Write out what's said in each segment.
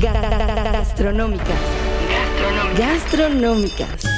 Gastronómicas. Gastronómicas.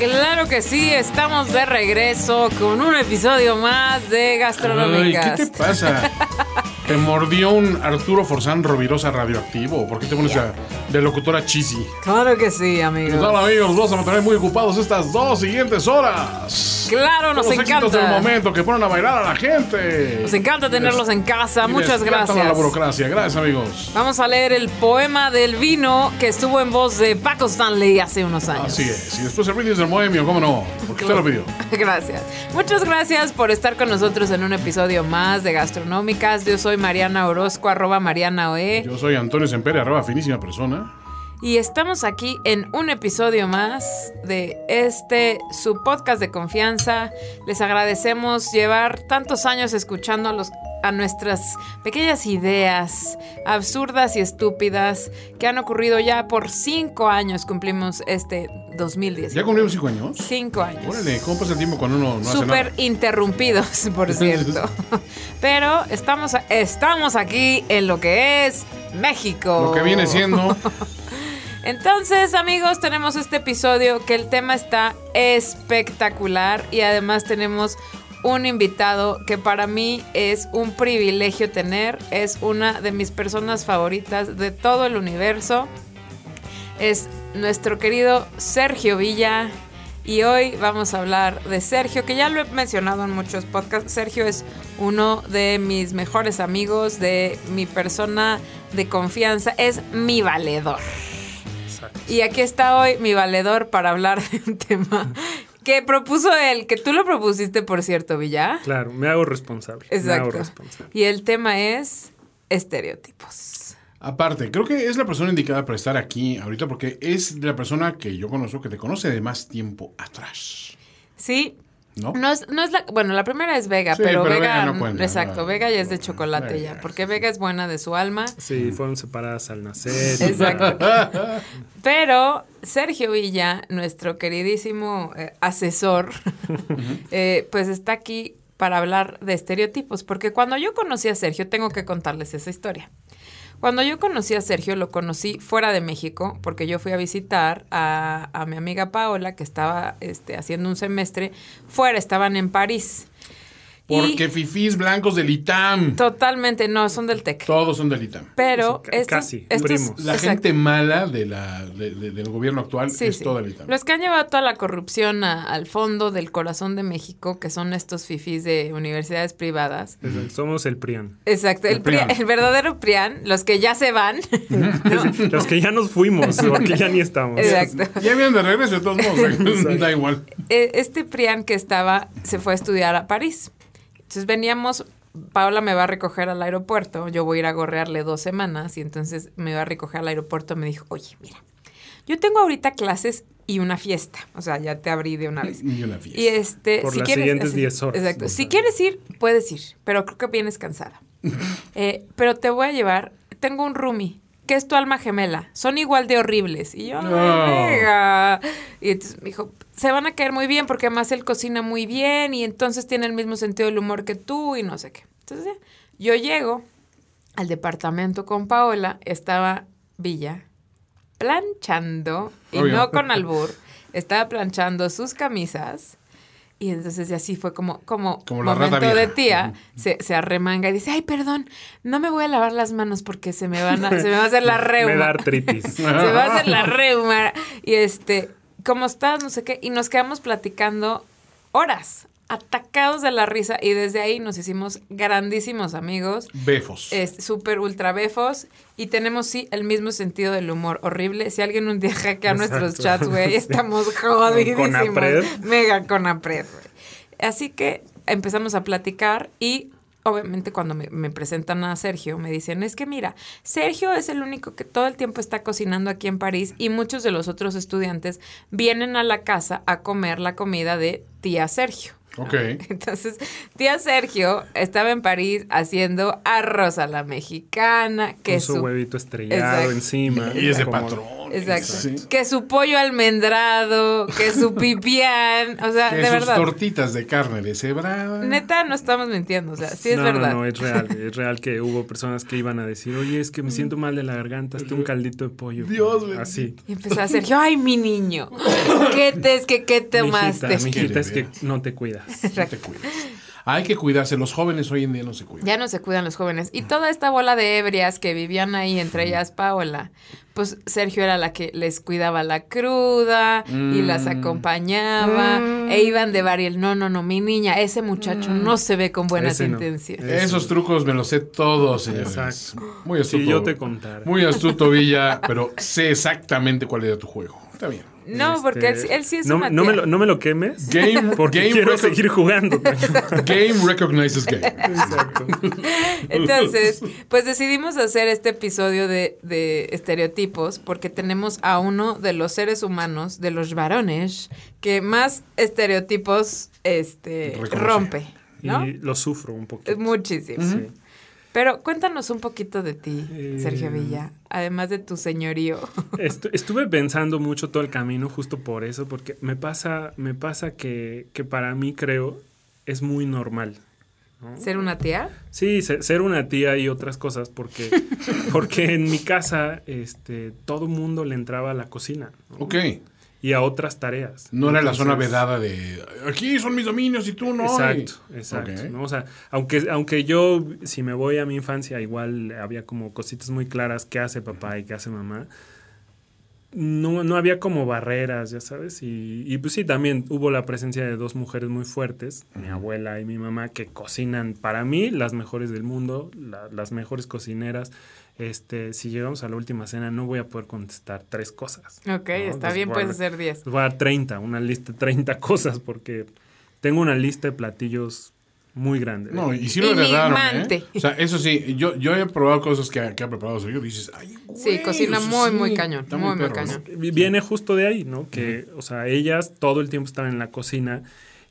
Claro que sí, estamos de regreso con un episodio más de Gastronómicas. ¿Qué te pasa? ¿Te mordió un Arturo Forzán Rovirosa radioactivo? ¿Por qué te pones a- de locutora cheesy? Claro que sí, ¿Qué amigos. tal amigos? Vamos a mantener muy ocupados estas dos siguientes horas. Claro, nos Los éxitos del encanta. momento que ponen a bailar a la gente. Nos encanta tenerlos en casa. Muchas despiertan a la gracias. burocracia. Gracias amigos. Vamos a leer el poema del vino que estuvo en voz de Paco Stanley hace unos años. Así es. Y después el brindis del bohemio, ¿cómo no? Porque usted lo pidió. Gracias. Muchas gracias por estar con nosotros en un episodio más de Gastronómicas. Yo soy Mariana Orozco, arroba Mariana Oe. Yo soy Antonio Sempere, arroba finísima persona. Y estamos aquí en un episodio más de este su podcast de confianza. Les agradecemos llevar tantos años escuchando a nuestras pequeñas ideas absurdas y estúpidas que han ocurrido ya por cinco años. Cumplimos este 2010. ¿Ya cumplimos cinco años? Cinco años. Órale, ¿cómo pasa el tiempo cuando uno no hace Súper nada? interrumpidos, por cierto. Pero estamos, estamos aquí en lo que es México. Lo que viene siendo... Entonces, amigos, tenemos este episodio que el tema está espectacular y además tenemos un invitado que para mí es un privilegio tener. Es una de mis personas favoritas de todo el universo. Es nuestro querido Sergio Villa. Y hoy vamos a hablar de Sergio, que ya lo he mencionado en muchos podcasts. Sergio es uno de mis mejores amigos, de mi persona de confianza, es mi valedor. Y aquí está hoy mi valedor para hablar de un tema que propuso él, que tú lo propusiste, por cierto, Villa. Claro, me hago responsable. Me hago Exacto. responsable. Y el tema es estereotipos. Aparte, creo que es la persona indicada para estar aquí ahorita porque es la persona que yo conozco que te conoce de más tiempo atrás. Sí. ¿No? No es, no es la, bueno, la primera es Vega, Sí, pero, pero Vega, Vega no cuenta, exacto, no. Vega ya es de chocolate Vega, ya, porque Vega es buena de su alma. Sí, fueron separadas al nacer. Exacto. Pero Sergio Villa, nuestro queridísimo eh, asesor, eh, pues está aquí para hablar de estereotipos, porque cuando yo conocí a Sergio, tengo que contarles esa historia. Cuando yo conocí a Sergio, lo conocí fuera de México, porque yo fui a visitar a, mi amiga Paola, que estaba este, haciendo un semestre fuera, estaban en París. Y Porque fifís blancos del ITAM. totalmente, no, son del TEC. Todos son del ITAM. Pero Sí, estos- casi, estos- primos. La exacto. gente mala de la, de- de- del gobierno actual Sí, es sí. toda el ITAM. Los que han llevado toda la corrupción a- al fondo del corazón de México, que son estos fifís de universidades privadas. Exacto, Somos el PRIAN. Exacto, el, El PRIAN, PRIAN. el verdadero PRIAN, los que ya se van. Los que ya nos fuimos, porque ya ni estamos. Exacto. Ya vienen de regreso de todos modos. da igual. Eh, Este PRIAN que estaba, se fue a estudiar a París. Entonces veníamos, Paola me va a recoger al aeropuerto, yo voy a ir a gorrearle dos semanas y entonces me va a recoger al aeropuerto, me dijo, oye, mira, yo tengo ahorita clases y una fiesta, o sea, ya te abrí de una vez. Y una fiesta. Y este, Por si las quieres, siguientes así, 10 horas, Exacto. o Si quieres ir, puedes ir, pero creo que vienes cansada. Eh, pero te voy a llevar, tengo un roomie, que es tu alma gemela. Son igual de horribles. Y yo, "Ay, No. venga. Y entonces me dijo, se van a caer muy bien porque además él cocina muy bien y entonces tiene el mismo sentido del humor que tú y no sé qué. Entonces ya, yo llego al departamento con Paola, estaba Villa planchando, y no con albur, estaba planchando sus camisas. Y entonces así fue como, como, Como la rata momento de tía, se, se arremanga y dice, ay, perdón, no me voy a lavar las manos porque se me van a, se me va a hacer la reuma. Me da artritis. Se va a hacer la reuma. Y este, ¿cómo estás? No sé qué. Y nos quedamos platicando horas, atacados de la risa. Y desde ahí nos hicimos grandísimos amigos. Befos. Es súper ultra befos. Y tenemos, sí, el mismo sentido del humor horrible. Si alguien un día hackea nuestros Exacto. chats, güey, estamos jodidísimos. Con. Mega con apred. Así que empezamos a platicar y obviamente cuando me, me presentan a Sergio, me dicen, es que mira, Sergio es el único que todo el tiempo está cocinando aquí en París y muchos de los otros estudiantes vienen a la casa a comer la comida de tía Sergio. Ok. Entonces, tía Sergio estaba en París haciendo arroz a la mexicana, que Con su su, huevito estrellado Exacto. encima. Y es de patrón. Exacto, Sí. que su pollo almendrado, que su pipián, o sea, Que de sus verdad. tortitas de carne deshebrada. Neta, no estamos mintiendo, o sea, sí es no, verdad. No, no, es real. Es real que hubo personas que iban a decir, oye, es que me siento mal de la garganta, hazte un caldito de pollo. Dios bendito. Así. Y empezó a hacer yo, ay, mi niño, ¿qué te es que qué tomaste? Mijita, mijita, es que no te cuidas. No te cuidas. Hay que cuidarse. Los jóvenes hoy en día no se cuidan. Ya no se cuidan los jóvenes. Y toda esta bola de ebrias que vivían ahí, entre ellas Paola, pues Sergio era la que les cuidaba la cruda y las acompañaba. E iban de bar y él, no, no, no, mi niña, ese muchacho no se ve con buenas no. intenciones. Eso. Esos trucos me los sé todos, señores. Exacto. Muy astuto. Si yo te contara. Muy astuto, Villa, pero sé exactamente cuál era tu juego. Está bien. No, porque él, sí- él sí es no, una no me lo, no me lo quemes. Game, porque game quiero seguir jugando. Game recognizes game. Exacto. Entonces, pues decidimos hacer este episodio de, de estereotipos porque tenemos a uno de los seres humanos, de los varones, que más estereotipos este, Reconoce. rompe, ¿no? Y lo sufro un poquito. Muchísimo. Sí. Pero cuéntanos un poquito de ti, Eh, Sergio Villa, además de tu señorío. Estu- estuve pensando mucho todo el camino justo por eso, porque me pasa, me pasa que, que para mí creo es muy normal. ¿no? ¿Ser una tía? Sí, se- ser una tía y otras cosas, porque, porque en mi casa este, todo mundo le entraba a la cocina ¿no? Ok. Y a otras tareas. No era la zona vedada de aquí son mis dominios y tú no. Exacto, Y- exacto. ¿no? O sea, aunque, aunque yo, si me voy a mi infancia, igual había como cositas muy claras, qué hace papá y qué hace mamá. No, no había como barreras, ya sabes. Y, y pues sí, también hubo la presencia de dos mujeres muy fuertes, mi abuela y mi mamá, que cocinan para mí las mejores del mundo, la- las mejores cocineras. Este, si llegamos a la última cena, no voy a poder contestar tres cosas. Ok, ¿no? está Entonces, bien, a- puedes hacer 10. les voy a dar 30, una lista de 30 cosas, porque tengo una lista de platillos muy grande. No, y sí lo heredaron. ¿eh? O sea, eso sí, yo, yo he probado cosas que, ha- que ha preparado Sergio. Dices, ay, güey. Sí, cocina o sea, muy, sí, muy cañón, muy, muy cañón. Vi- Viene justo de ahí, ¿no? Que, o sea, ellas todo el tiempo estaban en la cocina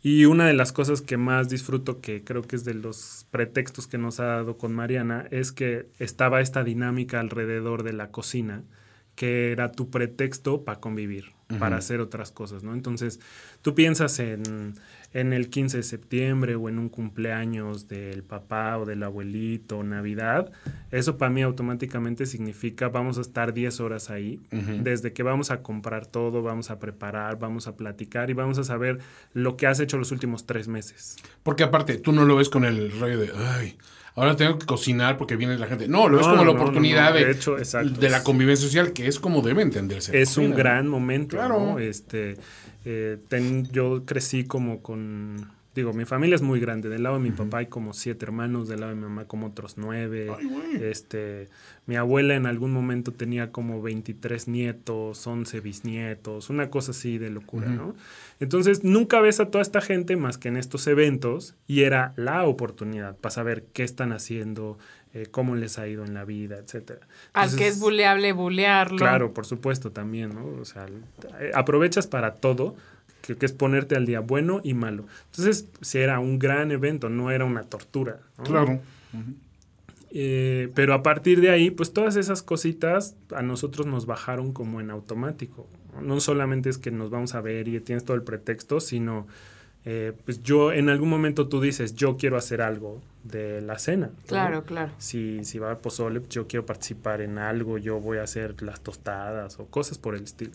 y una de las cosas que más disfruto, que creo que es de los pretextos que nos ha dado con Mariana, es que estaba esta dinámica alrededor de la cocina, que era tu pretexto para convivir, para hacer otras cosas, ¿no? Entonces, tú piensas en, en el 15 de septiembre o en un cumpleaños del papá o del abuelito, Navidad, eso para mí automáticamente significa vamos a estar 10 horas ahí, desde que vamos a comprar todo, vamos a preparar, vamos a platicar y vamos a saber lo que has hecho los últimos tres meses. Porque aparte, tú no lo ves con el rollo de, ay, ahora tengo que cocinar porque viene la gente. No, lo ves No, como no, la no, oportunidad no, de, De hecho, exacto. de la convivencia social, que es como debe entenderse. es un gran momento. Claro. Este, eh, ten- yo crecí como con, digo, mi familia es muy grande. Del lado de mi papá hay como siete hermanos, del lado de mi mamá como otros nueve. Ay, este, mi abuela en algún momento tenía como 23 nietos, 11 bisnietos, una cosa así de locura, ¿no? Entonces nunca ves a toda esta gente más que en estos eventos y era la oportunidad para saber qué están haciendo, eh, cómo les ha ido en la vida, etcétera. Al que es buleable, bulearlo. Claro, por supuesto también, ¿no? O sea, eh, aprovechas para todo, que, que es ponerte al día bueno y malo. Entonces, si era un gran evento, no era una tortura. ¿no? Claro. Eh, pero a partir de ahí, pues todas esas cositas a nosotros nos bajaron como en automático. No, No solamente es que nos vamos a ver y tienes todo el pretexto, sino eh, pues yo en algún momento tú dices, yo quiero hacer algo de la cena. ¿no? Claro, claro. Si, si va a pozole, yo quiero participar en algo, yo voy a hacer las tostadas o cosas por el estilo.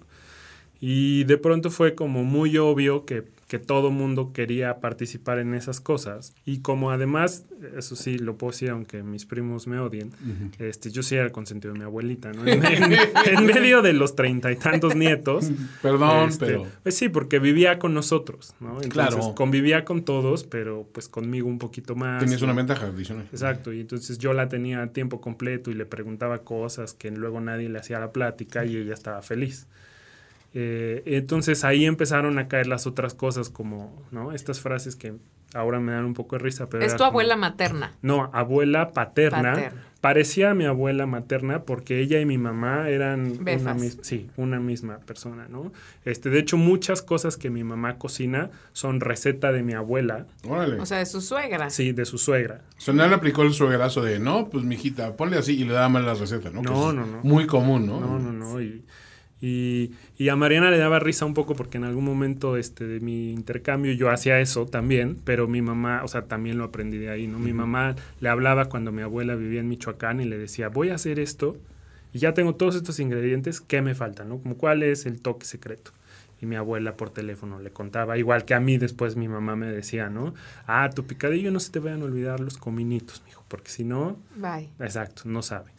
Y de pronto fue como muy obvio que, que todo mundo quería participar en esas cosas. Y como además, eso sí, lo puedo decir aunque mis primos me odien, este, yo sí era el consentido de mi abuelita, ¿no? En, en- en medio de los treinta y tantos nietos. Perdón, este, pero. Pues sí, porque vivía con nosotros, ¿no? Entonces Claro. convivía con todos, pero pues conmigo un poquito más. Tenías una ventaja adicional. Exacto, y entonces yo la tenía a tiempo completo y le preguntaba cosas que luego nadie le hacía la plática y ella estaba feliz. Eh, entonces ahí empezaron a caer las otras cosas como, ¿no? Estas frases que ahora me dan un poco de risa, pero... Es tu como- abuela materna. No, abuela paterna. Paterna. Parecía mi abuela materna porque ella y mi mamá eran una, Befas. mis- sí, una misma persona, ¿no? Este, de hecho, muchas cosas que mi mamá cocina son receta de mi abuela, Órale. O sea, de su suegra. sí, de su suegra. O sea, no le aplicó el suegrazo de, no, pues mijita, ponle así y le daba mal la receta, ¿no? No, no, no. Muy común, ¿no? No, no, no. Y, y, y a Mariana le daba risa un poco porque en algún momento este, de mi intercambio yo hacía eso también, pero mi mamá, o sea, también lo aprendí de ahí, ¿no? Mi mamá le hablaba cuando mi abuela vivía en Michoacán y le decía, voy a hacer esto y ya tengo todos estos ingredientes, ¿qué me falta, no? Como cuál es el toque secreto. Y mi abuela por teléfono le contaba, igual que a mí después mi mamá me decía, ¿no? Ah, tu picadillo no se te vayan a olvidar los cominitos, mijo, porque si no, Bye. exacto, no sabe.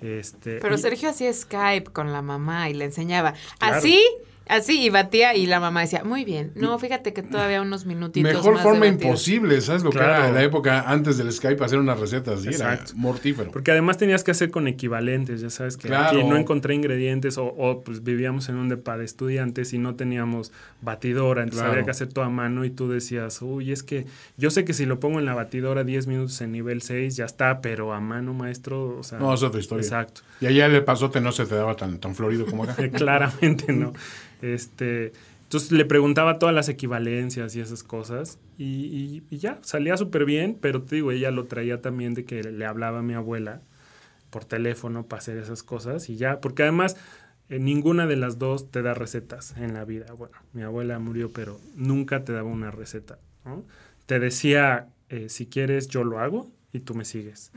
Este, Pero y- Sergio hacía Skype con la mamá y le enseñaba. Claro. Así, así, y batía y la mamá decía, muy bien. No, fíjate que todavía unos minutitos Mejor más forma batido". imposible, ¿sabes? Lo que Claro. era en la época antes del Skype hacer unas recetas, sí, era Exacto. mortífero. Porque además tenías que hacer con equivalentes, ya sabes que Claro. aquí no encontré ingredientes o, o, pues vivíamos en un depa de estudiantes y no teníamos batidora, entonces Claro. había que hacer todo a mano y tú decías, uy, es que yo sé que si lo pongo en la batidora 10 minutos en nivel 6 ya está, pero a mano maestro, o sea... No, es otra historia. Exacto. Y allá el pasote no se te daba tan, tan florido como acá. Claramente no. Este, entonces le preguntaba todas las equivalencias y esas cosas y, y- ya, salía súper bien, pero te digo, ella lo traía también de que le hablaba a mi abuela por teléfono para hacer esas cosas y ya, porque además eh, ninguna de las dos te da recetas en la vida. Bueno, mi abuela murió, pero nunca te daba una receta. Te decía, eh, si quieres, yo lo hago y tú me sigues.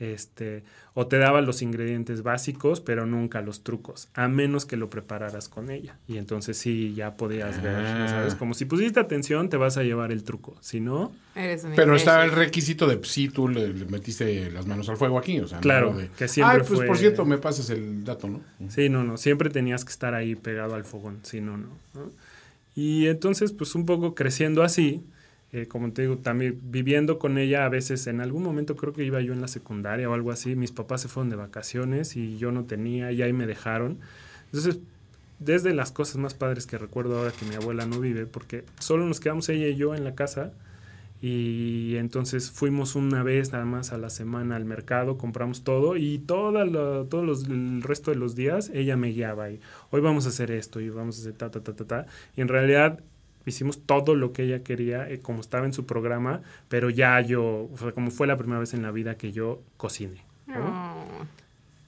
este, o te daba los ingredientes básicos, pero nunca los trucos, a menos que lo prepararas con ella. Y entonces sí, ya podías ver, Ah. ¿sabes? Como si pusiste atención, te vas a llevar el truco. Si no, Eres un Pero estaba el requisito de sí, tú le, le metiste las manos al fuego aquí, o sea, no Claro, de, que siempre Ay, pues fue- por cierto, me pasas el dato, ¿no? Sí, no, no, siempre tenías que estar ahí pegado al fogón, si no, no. ¿no? Y entonces, pues un poco creciendo así, eh, como te digo, también viviendo con ella, a veces en algún momento creo que iba yo en la secundaria o algo así, mis papás se fueron de vacaciones y yo no tenía y ahí me dejaron. Entonces, desde las cosas más padres que recuerdo ahora que mi abuela no vive, porque solo nos quedamos ella y yo en la casa y entonces fuimos una vez nada más a la semana al mercado, compramos todo y toda la- todos los, el resto de los días ella me guiaba y hoy vamos a hacer esto y vamos a hacer ta, ta, ta, ta, ta. Y en realidad hicimos todo lo que ella quería, eh, como estaba en su programa, pero ya yo, o sea, como fue la primera vez en la vida que yo cociné. ¿no? Oh.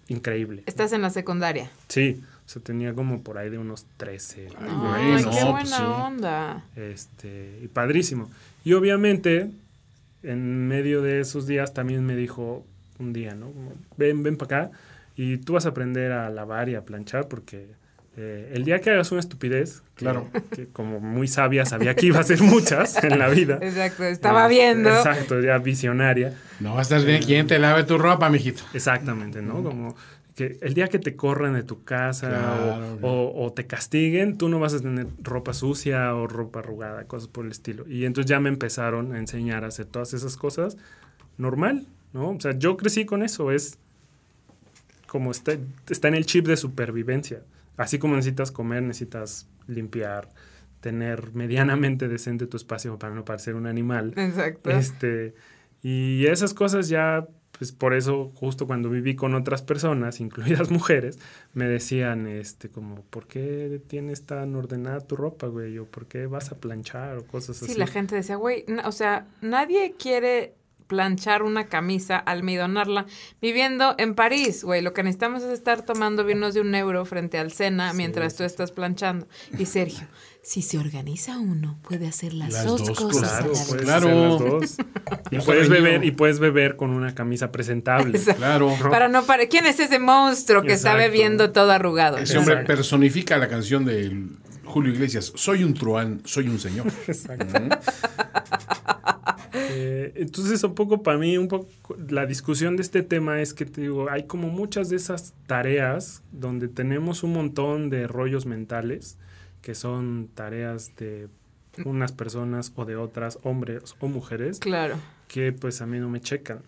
Increíble. Estás en la secundaria. Sí, o sea, tenía como por ahí de unos 13. Ay, no, qué pues buena sí. onda. Este, y padrísimo. Y obviamente, en medio de esos días también me dijo un día, ¿no? Como, ven, ven para acá y tú vas a aprender a lavar y a planchar porque eh, el día que hagas una estupidez, que- Claro. que como muy sabia sabía que iba a ser muchas en la vida. Exacto, estaba Este, viendo. Exacto, ya visionaria. No va a estar bien quien te lave tu ropa, mijito. Exactamente, ¿no? Como que el día que te corran de tu casa Claro, o, o- o te castiguen, tú no vas a tener ropa sucia o ropa arrugada, cosas por el estilo. Y entonces ya me empezaron a enseñar a hacer todas esas cosas normal, ¿no? O sea, yo crecí con eso, es como está, está en el chip de supervivencia. Así como necesitas comer, necesitas limpiar, tener medianamente decente tu espacio para no parecer un animal. Exacto. Este, y esas cosas ya, pues por eso justo cuando viví con otras personas, incluidas mujeres, me decían, este, como, ¿por qué tienes tan ordenada tu ropa, güey? O ¿por qué vas a planchar? O cosas Sí, así. la gente decía, güey, o sea, nadie quiere planchar una camisa, almidonarla, viviendo en París, güey. Lo que necesitamos es estar tomando vinos de un euro frente al Sena Sí, mientras sí, tú estás planchando. Y Sergio, si se organiza uno, puede hacer las, Las dos, dos cosas. Claro, a la puedes Claro. hacer las dos. Y Está puedes beber, y puedes beber con una camisa presentable. Exacto. Claro. Para no pare... ¿Quién es ese monstruo que está Exacto. bebiendo todo arrugado? Ese hombre Exacto. personifica la canción de Julio Iglesias. Soy un truán, soy un señor. Exacto. Eh, entonces, un poco para mí, un poco la discusión de este tema es que te digo, hay como muchas de esas tareas donde tenemos un montón de rollos mentales que son tareas de unas personas o de otras, hombres o mujeres, Claro. que pues a mí no me checan.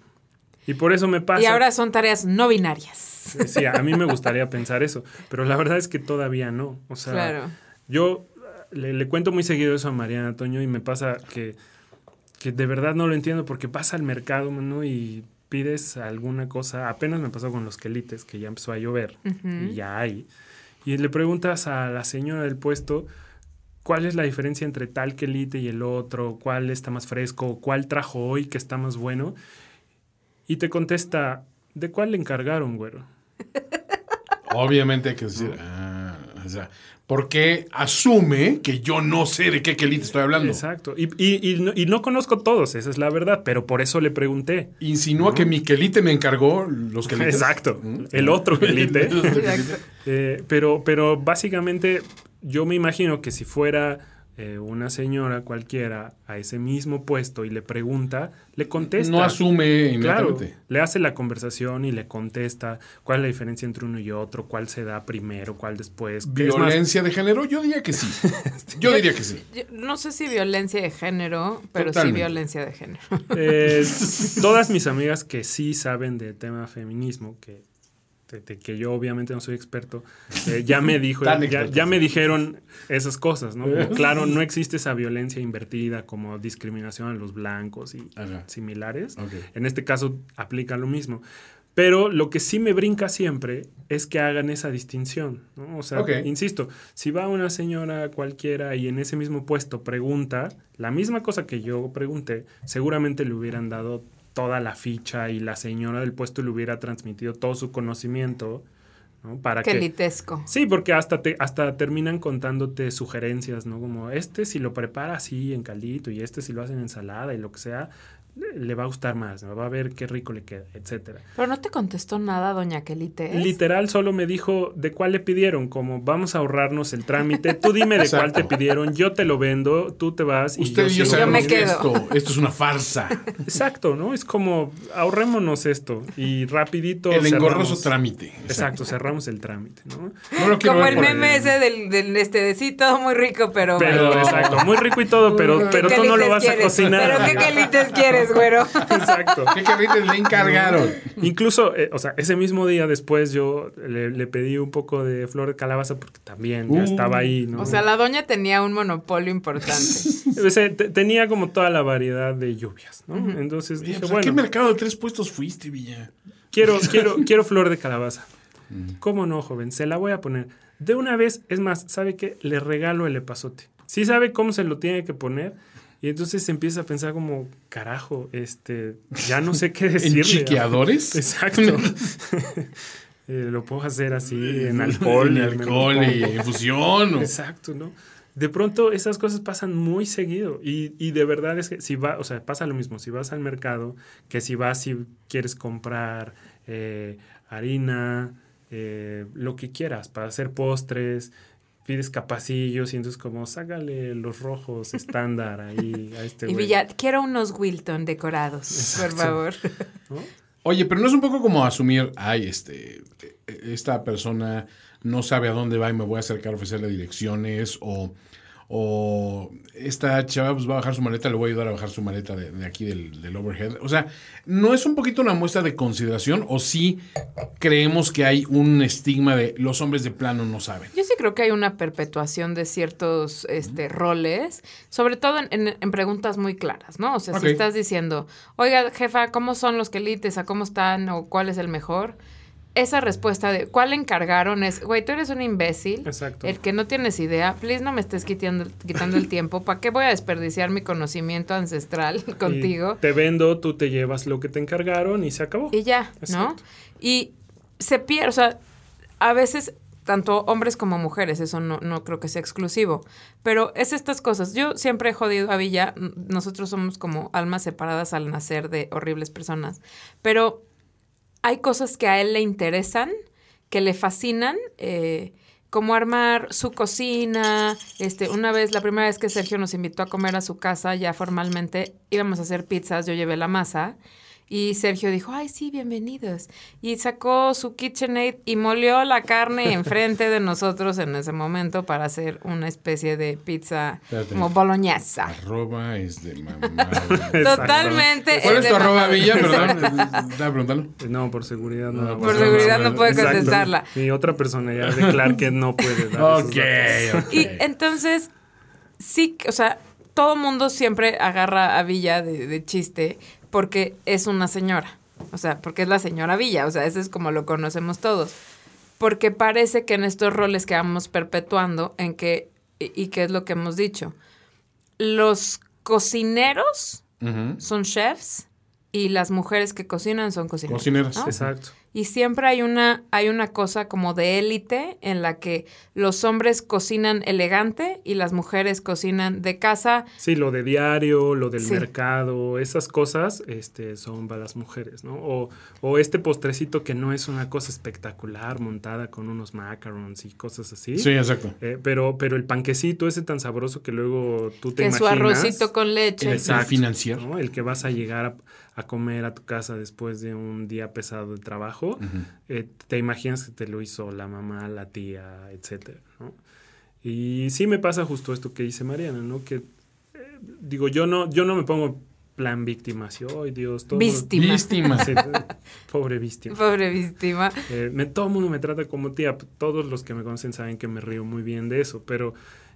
Y por eso me pasa. Y ahora son tareas no binarias. Sí, a mí me gustaría pensar eso, pero la verdad es que todavía no. O sea, Claro. yo le, le cuento muy seguido eso a Mariana Toño y me pasa que, que de verdad no lo entiendo porque vas al mercado, ¿no? Y pides alguna cosa. Apenas me pasó con los quelites, que ya empezó a llover y ya hay. Y le preguntas a la señora del puesto cuál es la diferencia entre tal quelite y el otro, cuál está más fresco, cuál trajo hoy que está más bueno. Y te contesta, ¿de cuál le encargaron, güero? Obviamente hay que decir, ah, o sea, porque asume que yo no sé de qué quelite estoy hablando. Exacto. Y, y- y no, y no conozco todos, esa es la verdad, pero por eso le pregunté. Insinúa que mi quelite me encargó los quelites. Exacto. El otro quelite. Eh, pero, pero básicamente yo me imagino que si fuera eh, una señora cualquiera a ese mismo puesto y le pregunta, le contesta. No asume Claro, inmediatamente. le hace la conversación y le contesta cuál es la diferencia entre uno y otro, cuál se da primero, cuál después. Más, ¿Violencia de género? Yo diría que sí. Yo diría que sí. Yo no sé si violencia de género, pero Totalmente. sí violencia de género. Eh, todas mis amigas que sí saben de tema feminismo, que, de- de que yo obviamente no soy experto, eh, ya me dijo, ya, me dijeron esas cosas, ¿no? Como, claro, no existe esa violencia invertida como discriminación a los blancos y Ajá. similares. En este caso aplica lo mismo. Pero lo que sí me brinca siempre es que hagan esa distinción, ¿no? O sea, insisto, si va una señora cualquiera y en ese mismo puesto pregunta la misma cosa que yo pregunté, seguramente le hubieran dado toda la ficha y la señora del puesto le hubiera transmitido todo su conocimiento, ¿no? Para Que que... litesco. Sí, porque hasta te, hasta terminan contándote sugerencias, ¿no? Como este si lo prepara así en caldito y este si lo hace en ensalada y lo que sea, le, va a gustar más, ¿no? va a ver qué rico le queda, etcétera. Pero no te contestó nada, doña Quelite. ¿es? Literal solo me dijo de cuál le pidieron, como vamos a ahorrarnos el trámite, tú dime de cuál te pidieron, yo te lo vendo, tú te vas y Usted y yo sigo Yo me quedo. esto, esto es una farsa. Exacto, ¿no? Es como ahorrémonos esto y rapidito El engorroso trámite. Exacto, cerramos el trámite, ¿no? No lo quiero Como el meme ese del, del este de sí, todo muy rico, pero... Exacto, muy rico y todo, pero, pero ¿Qué tú no lo vas a cocinar. ¿Pero qué quelites quieres, güero? Exacto. ¿Qué quelites le encargaron? Incluso, eh, o sea, ese mismo día después yo le, le pedí un poco de flor de calabaza porque también ya Uh. estaba ahí, ¿no? O sea, la doña tenía un monopolio importante. O sea, te- tenía como toda la variedad de lluvias, ¿no? Entonces Oye, dije, pues, ¿A qué bueno, mercado de tres puestos fuiste, Villa? quiero, quiero, quiero flor de calabaza. Mm. ¿Cómo no, joven? Se la voy a poner. De una vez, es más, ¿sabe qué? Le regalo el epazote. Sí sabe cómo se lo tiene que poner. Y entonces se empieza a pensar como, carajo, este, ya no sé qué ¿En decirle. chiqueadores? Exacto. Eh, lo puedo hacer así, en alcohol. En alcohol y infusión. o- Exacto, ¿no? De pronto esas cosas pasan muy seguido y, y de verdad es que si va, o sea, pasa lo mismo, si vas al mercado, que si vas, si quieres comprar eh, harina, eh, lo que quieras, para hacer postres, pides capacillos y entonces como sácale los rojos estándar ahí a este Y güey, Villa, quiero unos Wilton decorados, Exacto. por favor. ¿no? Oye, pero no es un poco como asumir, ay, este, esta persona no sabe a dónde va y me voy a acercar a ofrecerle direcciones o, o esta chava pues va a bajar su maleta, le voy a ayudar a bajar su maleta de, de aquí del, del overhead. O sea, ¿no es un poquito una muestra de consideración o sí creemos que hay un estigma de los hombres de plano no saben? Yo sí creo que hay una perpetuación de ciertos este, roles, sobre todo en, en- en preguntas muy claras, ¿no? O sea, si estás diciendo, oiga, jefa, ¿cómo son los quelites? ¿A cómo están? ¿O cuál es el mejor? Esa respuesta de cuál encargaron es, güey, tú eres un imbécil, Exacto. el que no tienes idea, please no me estés quitando, quitando el tiempo, ¿para qué voy a desperdiciar mi conocimiento ancestral Y contigo? te vendo, tú te llevas lo que te encargaron y se acabó. Y ya, ¿no? Y se pierde, o sea, a veces tanto hombres como mujeres, eso no, no creo que sea exclusivo, pero es estas cosas. Yo siempre he jodido a Villa, nosotros somos como almas separadas al nacer de horribles personas, pero hay cosas que a él le interesan, que le fascinan, eh, como armar su cocina. Este, una vez, la primera vez que Sergio nos invitó a comer a su casa, ya formalmente íbamos a hacer pizzas, yo llevé la masa Y Sergio dijo, ay, sí, bienvenidos. Y sacó su KitchenAid y molió la carne enfrente de nosotros en ese momento para hacer una especie de pizza Espérate. como boloñesa. Arroba es de mamá. Totalmente. ¿Cuál es es tu arroba mamá. Villa? Perdón. Preguntando. No, por seguridad no. No, Por No, seguridad no, no puede Exacto. contestarla. Mi otra persona ya de Clark que no puede dar esos Ok, datos. ok. Y entonces, sí, o sea, todo mundo siempre agarra a Villa de, de chiste porque es una señora. O sea, porque es la señora Villa. O sea, eso es como lo conocemos todos. Porque parece que en estos roles que vamos perpetuando, en que, y, y que es lo que hemos dicho, los cocineros son chefs y las mujeres que cocinan son cocineras. Cocineras. ¿no? Exacto. Y siempre hay una, hay una cosa como de élite en la que los hombres cocinan elegante y las mujeres cocinan de casa. Sí, lo de diario, lo del Sí. mercado, esas cosas este, son para las mujeres, ¿no? O, o este postrecito que no es una cosa espectacular, montada con unos macarons y cosas así. Sí, exacto. Eh, pero, pero el panquecito ese tan sabroso que luego tú te Que su imaginas. arrocito con leche. Es- El financiero. ¿no? El que vas a llegar a, a comer a tu casa después de un día pesado de trabajo, eh, te imaginas que te lo hizo la mamá, la tía, etcétera, ¿no? Y sí me pasa justo esto que dice Mariana, ¿no? Que eh, digo, yo no, yo no me pongo plan víctima, así, ay Dios, todo Víctima. Víctima. Sí, pobre víctima. Pobre víctima. Eh, me, todo el mundo me trata como tía. Todos los que me conocen saben que me río muy bien de eso. Pero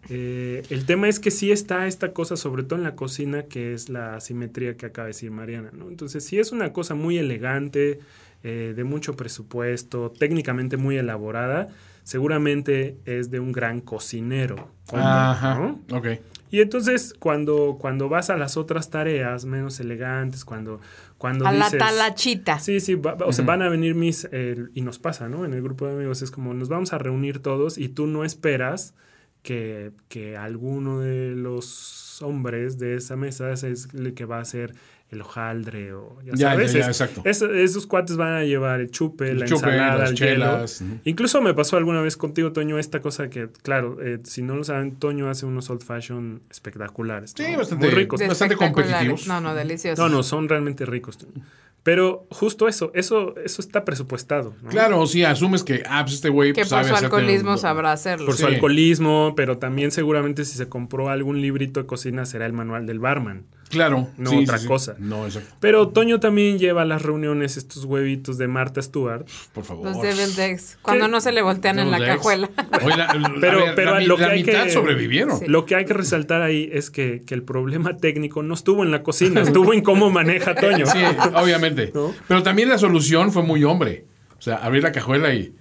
eh, el tema es que sí está esta cosa, sobre todo en la cocina, que es la asimetría que acaba de decir Mariana. ¿no? Entonces, sí es una cosa muy elegante, eh, de mucho presupuesto, técnicamente muy elaborada. Seguramente es de un gran cocinero. hombre, Ajá. ¿no? Ok. Y entonces, cuando, cuando vas a las otras tareas menos elegantes, cuando, cuando A la talachita. Sí, sí, va- o sea, Ujú. van a venir mis, eh, y nos pasa, ¿no? En el grupo de amigos es como, nos vamos a reunir todos y tú no esperas que, que alguno de los hombres de esa mesa es el que va a hacer el hojaldre o ya Ya, sabes. ya, ya, es- exacto. es- esos cuates van a llevar el chupe, El la chupe, ensalada, las el hielo. chelas. ujú. Incluso me pasó alguna vez contigo, Toño, esta cosa que, claro, eh, si no lo saben, Toño hace unos old fashion espectaculares. Sí, ¿no? bastante- Muy ricos. bastante competitivos. No, no, deliciosos. No, no, son realmente ricos. Pero justo eso, eso, eso está presupuestado. ¿no? Claro, sí, asumes que, ah, pues este güey Que pues, por sabe su hacerte alcoholismo un- sabrá hacerlo. Por su alcoholismo, pero también seguramente si se compró algún librito de cocina será el manual del barman. Claro. No sí, otra sí, sí. cosa. No, exacto. Pero Toño también lleva a las reuniones estos huevitos de Marta Stewart. Por favor. Los Devil Decks. Cuando ¿Qué? no se le voltean en la cajuela. Oye, la- Pero- pero la, lo que hay mitad que- sobrevivieron. Sí. Lo que hay que resaltar ahí es que, que el problema técnico no estuvo en la cocina, estuvo en cómo maneja Toño. Sí, obviamente. ¿No? Pero también la solución fue muy hombre. O sea, abrir la cajuela y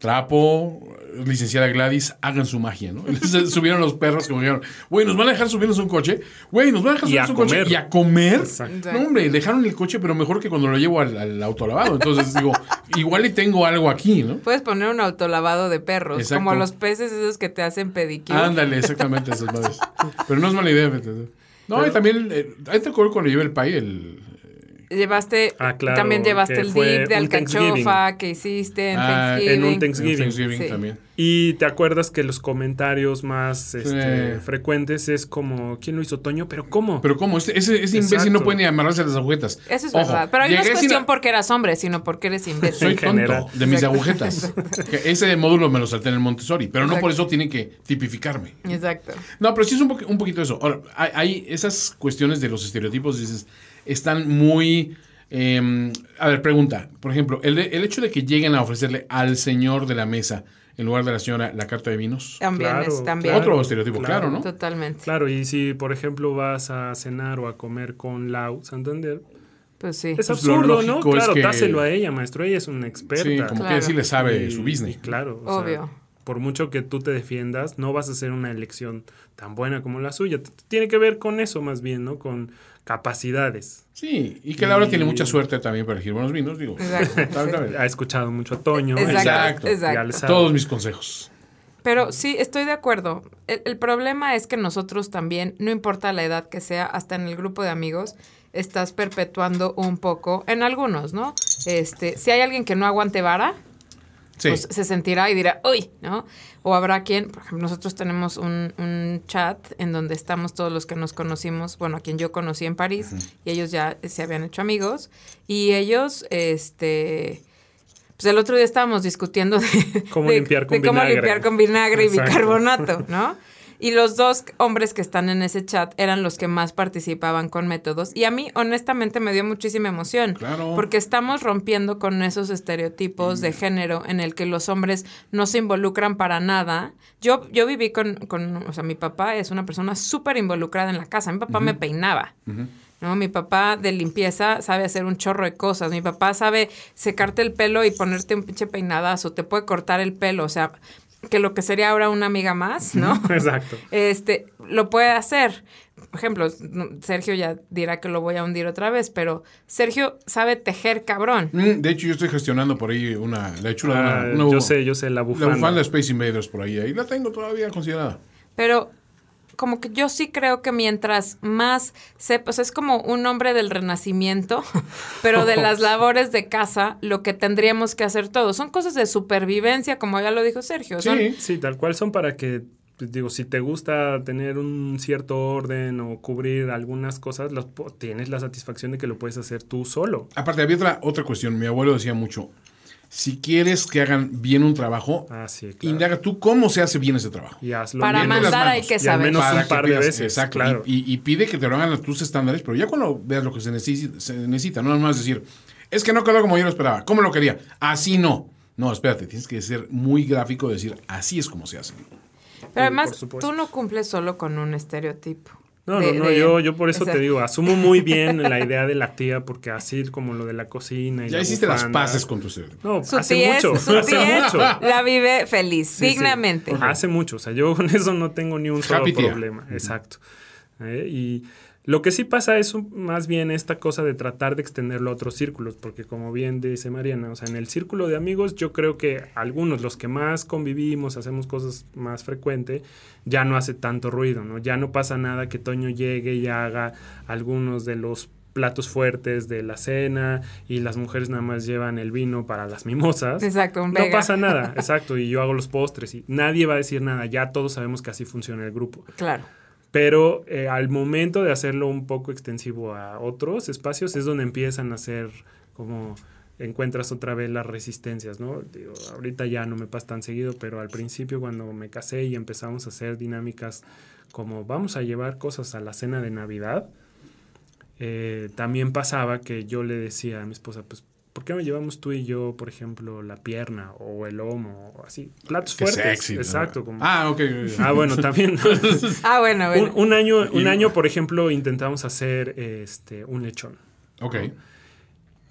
trapo, licenciada Gladys, hagan su magia, ¿no? Entonces subieron los perros como dijeron, güey, ¿nos van a dejar subirnos un coche? Güey, ¿nos van a dejar subirnos a a un coche? comer. ¿Y a comer? Exacto. No, hombre, dejaron el coche, pero mejor que cuando lo llevo al, al autolavado. Entonces digo, igual y tengo algo aquí, ¿no? Puedes poner un autolavado de perros, Exacto. como los peces esos que te hacen pedicure. Ándale, exactamente esas madres. Pero no es mala idea. fíjate. No, y también, eh, ahí te acuerdo cuando llevé el pay, el... Llevaste, Ah, claro, también llevaste el dip de un alcachofa que hiciste en Ah, Thanksgiving. en un Thanksgiving. Thanksgiving Sí. también. Y te acuerdas que los comentarios más este, Sí. frecuentes es como, ¿quién lo hizo Toño? ¿Pero cómo? Pero ¿cómo? Ese, ese imbécil Exacto. no puede ni amarrarse a las agujetas. Eso es Ojo, verdad. Pero ahí no es cuestión a- porque eras hombre, sino porque eres imbécil. Soy en tonto de mis agujetas. Ese módulo me lo salté en el Montessori, pero no por eso tienen que tipificarme. Exacto. No, pero sí es un, poqu- un poquito eso. Ahora, hay, hay esas cuestiones de los estereotipos, dices, están muy... eh, a ver, pregunta. Por ejemplo, el, de- el hecho de que lleguen a ofrecerle al señor de la mesa, en lugar de la señora, la carta de vinos. También Claro, es, también. claro. Otro estereotipo, claro, ¿no? Totalmente. Claro, y si por ejemplo vas a cenar o a comer con Lau Santander, Pues sí. es Pues absurdo, ¿no? Claro, que- dáselo a ella, maestro. Ella es una experta. Sí, como Claro. que sí le sabe Y- su business. y claro. o sea, Obvio. por mucho que tú te defiendas, no vas a hacer una elección tan buena como la suya. Tiene que ver con eso más bien, ¿no? Con capacidades. Sí, y que Laura Y- tiene mucha suerte también para elegir buenos vinos, digo. Exacto. Ha escuchado mucho a Toño. Exacto. Exacto. Todos mis consejos. Pero sí, estoy de acuerdo. El, el problema es que nosotros también, no importa la edad que sea, hasta en el grupo de amigos, estás perpetuando un poco, en algunos, ¿no? Este, si hay alguien que no aguante vara, pues se sentirá y dirá, uy, ¿no? O habrá quien, por ejemplo, nosotros tenemos un, un chat en donde estamos todos los que nos conocimos, bueno, a quien yo conocí en París, y ellos ya se habían hecho amigos, y ellos, este... Pues el otro día estábamos discutiendo de cómo limpiar con de cómo vinagre. limpiar con vinagre y Exacto. bicarbonato, ¿no? Y los dos hombres que están en ese chat eran los que más participaban con métodos. Y a mí, honestamente, me dio muchísima emoción. Claro. Porque estamos rompiendo con esos estereotipos de género en el que los hombres no se involucran para nada. Yo, yo viví con, con, o sea, mi papá es una persona súper involucrada en la casa. Mi papá me peinaba. ¿no? Mi papá de limpieza sabe hacer un chorro de cosas. Mi papá sabe secarte el pelo y ponerte un pinche peinadazo. Te puede cortar el pelo. O sea, que lo que sería ahora una amiga más, ¿no? Exacto. Este, lo puede hacer. Por ejemplo, Sergio ya dirá que lo voy a hundir otra vez, pero Sergio sabe tejer cabrón. Mm, De hecho, yo estoy gestionando por ahí una, la hechura Ah, de una, una- yo sé, yo sé, la La bufanda. bufanda de Space Invaders por ahí. Ahí la tengo todavía considerada. Pero como que yo sí creo que mientras más sepa, o sea, es como un hombre del renacimiento, pero de las labores de casa, lo que tendríamos que hacer todos. Son cosas de supervivencia, como ya lo dijo Sergio. son- Sí. Sí, tal cual son para que, pues, digo, si te gusta tener un cierto orden o cubrir algunas cosas, los tienes la satisfacción de que lo puedes hacer tú solo. Aparte, había otra, otra cuestión. Mi abuelo decía mucho. Si quieres que hagan bien un trabajo, Ah, sí, claro. indaga tú cómo se hace bien ese trabajo. Y hazlo Para bien. Mandar hay que Y al saber. menos Para un par de pidas- veces, Exacto. claro. Y, y- y pide que te lo hagan a tus estándares, pero ya cuando veas lo que se necesita, se necesita, no nada más decir, es que no quedó como yo lo esperaba. ¿Cómo lo quería? Así no. No, espérate, tienes que ser muy gráfico, decir, así es como se hace. Pero además, tú no cumples solo con un estereotipo. No, de- no, no, de- yo, yo por eso o sea, te digo, asumo muy bien la idea de la tía, porque así como lo de la cocina y Ya la hiciste las pases con tu cerebro. No, Su hace tía es- mucho, su hace tía mucho. la vive feliz, Sí, sí. dignamente. Hace mucho, o sea, yo con eso no tengo ni un solo Happy tía. problema. Exacto. Eh, Y lo que sí pasa es un- más bien esta cosa de tratar de extenderlo a otros círculos, porque como bien dice Mariana, o sea, en el círculo de amigos yo creo que algunos, los que más convivimos, hacemos cosas más frecuente, ya no hace tanto ruido, ¿no? Ya no pasa nada que Toño llegue y haga algunos de los platos fuertes de la cena y las mujeres nada más llevan el vino para las mimosas. Exacto, un No pasa nada, exacto, y yo hago los postres y nadie va a decir nada, ya todos sabemos que así funciona el grupo. Claro. Pero eh, al momento de hacerlo un poco extensivo a otros espacios es donde empiezan a ser como encuentras otra vez las resistencias, ¿no? Digo, ahorita ya no me pasa tan seguido, pero al principio cuando me casé y empezamos a hacer dinámicas como vamos a llevar cosas a la cena de Navidad, eh, también pasaba que yo le decía a mi esposa, pues, ¿por qué no llevamos tú y yo, por ejemplo, la pierna o el lomo o así? Platos Qué fuertes. sexy. ¿no? Exacto. Como, Ah, ok. Ah, bueno, también. Ah, bueno, bueno. un, un año, un Y- año, por ejemplo, intentamos hacer este un lechón. Ok.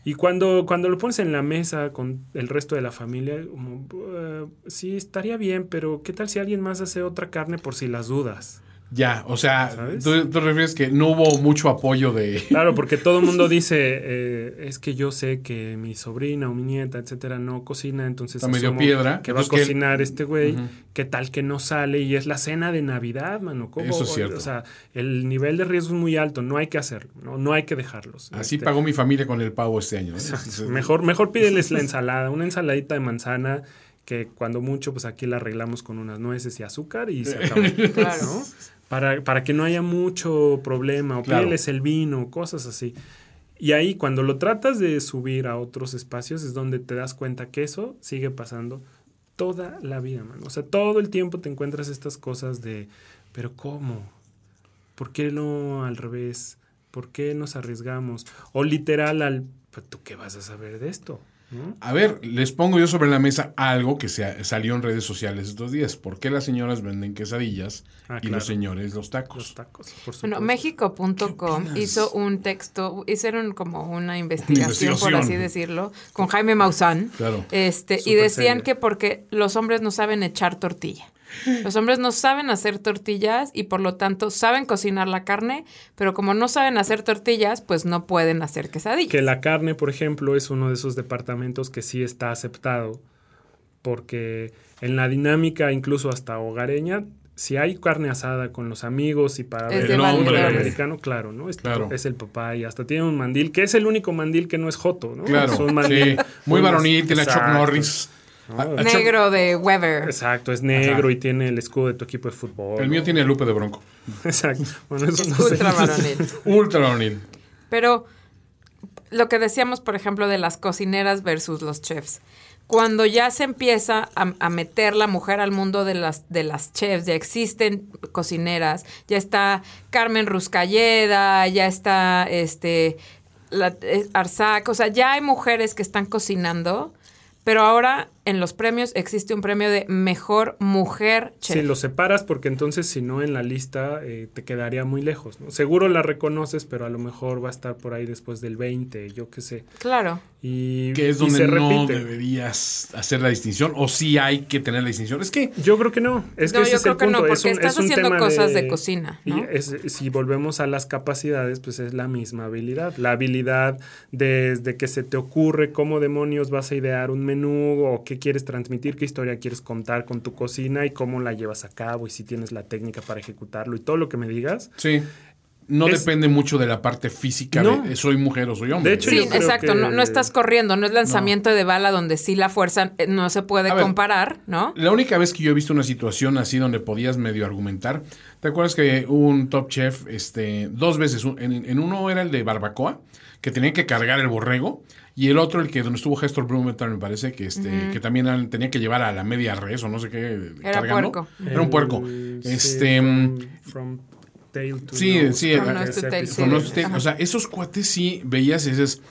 Y cuando, cuando lo pones en la mesa con el resto de la familia, como, "Eh, sí, estaría bien, pero ¿qué tal si alguien más hace otra carne por si las dudas? Ya, o sea, tú, tú refieres que no hubo mucho apoyo de... Claro, porque todo el mundo dice, eh, es que yo sé que mi sobrina o mi nieta, etcétera, no cocina, entonces Está medio piedra, que va a que cocinar este güey, Ujú. qué tal que no sale y es la cena de Navidad, mano. ¿Cómo? Eso es cierto. O sea, el nivel de riesgo es muy alto, no hay que hacerlo, no, no hay que dejarlos. Así Este, pagó mi familia con el pavo este año. Exacto. Mejor, mejor pídeles la ensalada, una ensaladita de manzana que cuando mucho, pues aquí la arreglamos con unas nueces y azúcar y se acabó. Claro. ¿no? Para, para que no haya mucho problema, o Claro. pídeles el vino, cosas así. Y ahí cuando lo tratas de subir a otros espacios es donde te das cuenta que eso sigue pasando toda la vida, man. O sea, todo el tiempo te encuentras estas cosas de, pero ¿cómo? ¿Por qué no al revés? ¿Por qué nos arriesgamos? O literal al, "Pues, ¿tú qué vas a saber de esto? A ver, les pongo yo sobre la mesa algo que se salió en redes sociales estos días. ¿Por qué las señoras venden quesadillas Ah, y claro. los señores los Los tacos? tacos, por Bueno. México.com hizo un texto, hicieron como una investigación, por investigación. así decirlo, con Jaime Maussan. Claro. Este, y decían seria. que porque los hombres no saben echar tortilla. Los hombres no saben hacer tortillas y por lo tanto saben cocinar la carne, pero como no saben hacer tortillas, pues no pueden hacer quesadillas. Que la carne, por ejemplo, es uno de esos departamentos que sí está aceptado, porque en la dinámica, incluso hasta hogareña, si hay carne asada con los amigos y para Es ver de el valores. americano, claro, ¿no? Es, Claro. es el papá y hasta tiene un mandil, que es el único mandil que no es joto, ¿no? Claro, Es un mandil sí. Muy varonil, tiene a Chuck Exacto. Norris. ¿No? Ah, Negro de Weber. Exacto, es negro Ajá. y tiene el escudo de tu equipo de fútbol. El mío ¿no? tiene Lupe de Bronco. Exacto. Bueno, eso no sé. Ultra varonil. Ultra varonil. Pero lo que decíamos, por ejemplo, de las cocineras versus los chefs. Cuando ya se empieza a, a meter la mujer al mundo de las, de las chefs, ya existen cocineras, ya está Carmen Ruscalleda, ya está este la, eh, Arzac, o sea, ya hay mujeres que están cocinando, pero ahora en los premios existe un premio de mejor mujer chef. Si lo separas, porque entonces si no en la lista eh, te quedaría muy lejos. ¿no? Seguro la reconoces, pero a lo mejor va a estar por ahí después del 20, yo qué sé. Claro. Y, Que es donde se no repite. deberías hacer la distinción. O sí hay que tener la distinción. Es que Yo creo que no. Es que No, ese yo es creo el que no, porque es un, estás es un haciendo cosas de cocina, y es- si volvemos a las capacidades, pues es la misma habilidad. La habilidad desde que se te ocurre cómo demonios vas a idear un menú o qué quieres transmitir, qué historia quieres contar con tu cocina y cómo la llevas a cabo y si tienes la técnica para ejecutarlo y todo lo que me digas. sí. No Es- depende mucho de la parte física No. de soy mujer o soy hombre. De hecho, Sí, yo creo exacto. que- No, no estás corriendo, no es lanzamiento de bala donde sí la fuerza eh, no se puede A ver. comparar, ¿no? La única vez que yo he visto una situación así donde podías medio argumentar, ¿te acuerdas que hubo un top chef, este, dos veces, en, en uno era el de barbacoa, que tenía que cargar el borrego, y el otro, el que donde estuvo Hestor Blumenthal, me parece, que este, que también tenía que llevar a la media res o no sé qué. Era cargando. puerco. Era un puerco. Este, mm, from, from tail to Sí, nose, sí, From nose to tail, o sea, esos cuates sí veías y dices,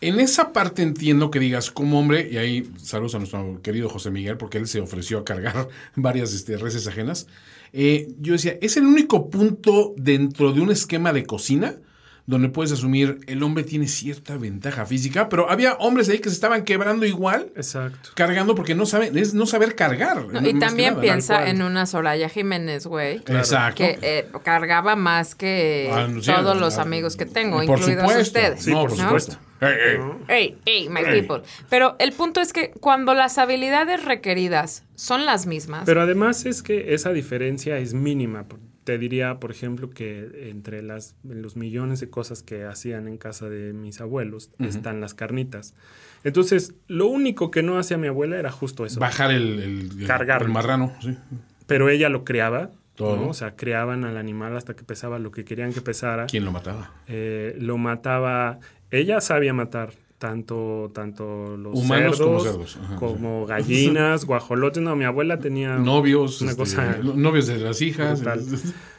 en esa parte entiendo que digas como hombre, y ahí saludos a nuestro querido José Miguel, porque él se ofreció a cargar varias este, reses ajenas. Eh, yo decía, es el único punto dentro de un esquema de cocina donde puedes asumir el hombre tiene cierta ventaja física, pero había hombres ahí que se estaban quebrando igual, Exacto. cargando porque no saben, es no saber cargar. No, y también nada. piensa en una Soraya Jiménez, güey. Exacto. Que eh, cargaba más que Ah, sí, todos los amigos que tengo, por incluidos supuesto. ustedes. no, por supuesto. Ey, ey. Hey, hey, my Hey. people. Pero el punto es que cuando las habilidades requeridas son las mismas, Pero además es que esa diferencia es mínima. Te diría, por ejemplo, que entre las, los millones de cosas que hacían en casa de mis abuelos están las carnitas. Entonces, lo único que no hacía mi abuela era justo eso. Bajar el, el, el- marrano, sí. Pero ella lo criaba. Todo. ¿no? O sea, criaban al animal hasta que pesaba lo que querían que pesara. ¿Quién lo mataba? Eh, lo mataba. Ella sabía matar tanto, tanto los Humanos cerdos como cerdos, ajá, como gallinas, guajolotes. No, mi abuela tenía Novios, una este, cosa novios de las hijas. brutal.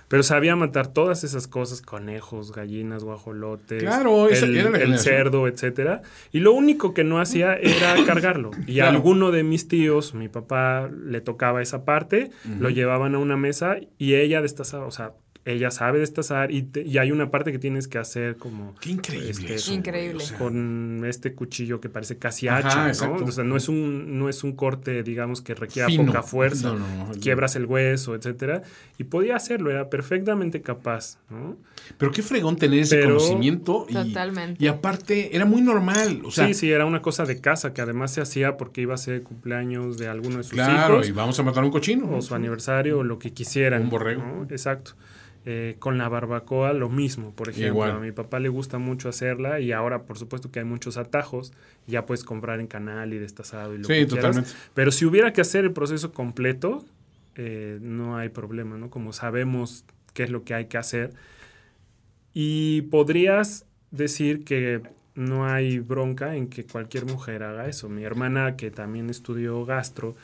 Pero sabía matar todas esas cosas, conejos, gallinas, guajolotes, Claro, esa el, era la el cerdo, etcétera. Y lo único que no hacía era cargarlo. Y a alguno de mis tíos, mi papá le tocaba esa parte, lo llevaban a una mesa y ella destazaba, o sea, ella sabe destazar y, te- y hay una parte que tienes que hacer como Qué increíble Este, eso. güey, Increíble. o sea, con este cuchillo que parece casi hacha, ¿no? exacto. O sea, no es un no es un corte, digamos, que requiera Fino. poca fuerza. No, no, no. Quiebras el hueso, etcétera, y podía hacerlo, era perfectamente capaz, ¿no? Pero qué fregón tener ese Pero- conocimiento. Y, Totalmente. Y aparte, era muy normal. O sea, sí, sí, era una cosa de casa que además se hacía porque iba a ser cumpleaños de alguno de sus claro, hijos y vamos a matar un cochino. o su aniversario o lo que quisieran. Un borrego. ¿no? Exacto. Eh, con la barbacoa lo mismo, por ejemplo. Igual. A mi papá le gusta mucho hacerla y ahora por supuesto que hay muchos atajos. Ya puedes comprar en canal y destazado y lo Sí, que quieras. totalmente. Pero si hubiera que hacer el proceso completo, eh, no hay problema, ¿no? Como sabemos qué es lo que hay que hacer. Y podrías decir que no hay bronca en que cualquier mujer haga eso. Mi hermana, que también estudió gastro,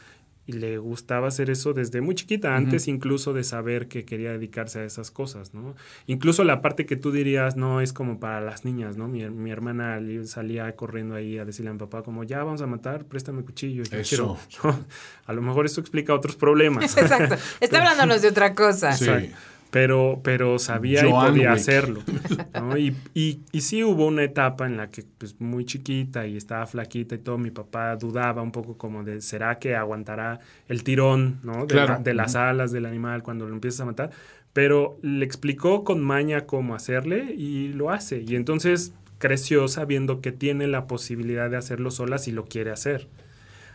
y le gustaba hacer eso desde muy chiquita, antes incluso de saber que quería dedicarse a esas cosas, ¿no? Incluso la parte que tú dirías, no, es como para las niñas, ¿no? Mi, mi hermana salía corriendo ahí a decirle a mi papá como, ya vamos a matar, préstame cuchillo. yo Eso. quiero- no, a lo mejor eso explica otros problemas. Exacto. Está hablándonos de otra cosa. Sí. Exacto. Pero, pero sabía Joan y podía Wick. hacerlo. ¿no? Y, y, y sí hubo una etapa en la que, pues, muy chiquita y estaba flaquita y todo, mi papá dudaba un poco como de, ¿será que aguantará el tirón, ¿no? De, Claro. la- de las alas del animal cuando lo empiezas a matar? Pero le explicó con maña cómo hacerle y lo hace. Y entonces creció sabiendo que tiene la posibilidad de hacerlo sola si lo quiere hacer.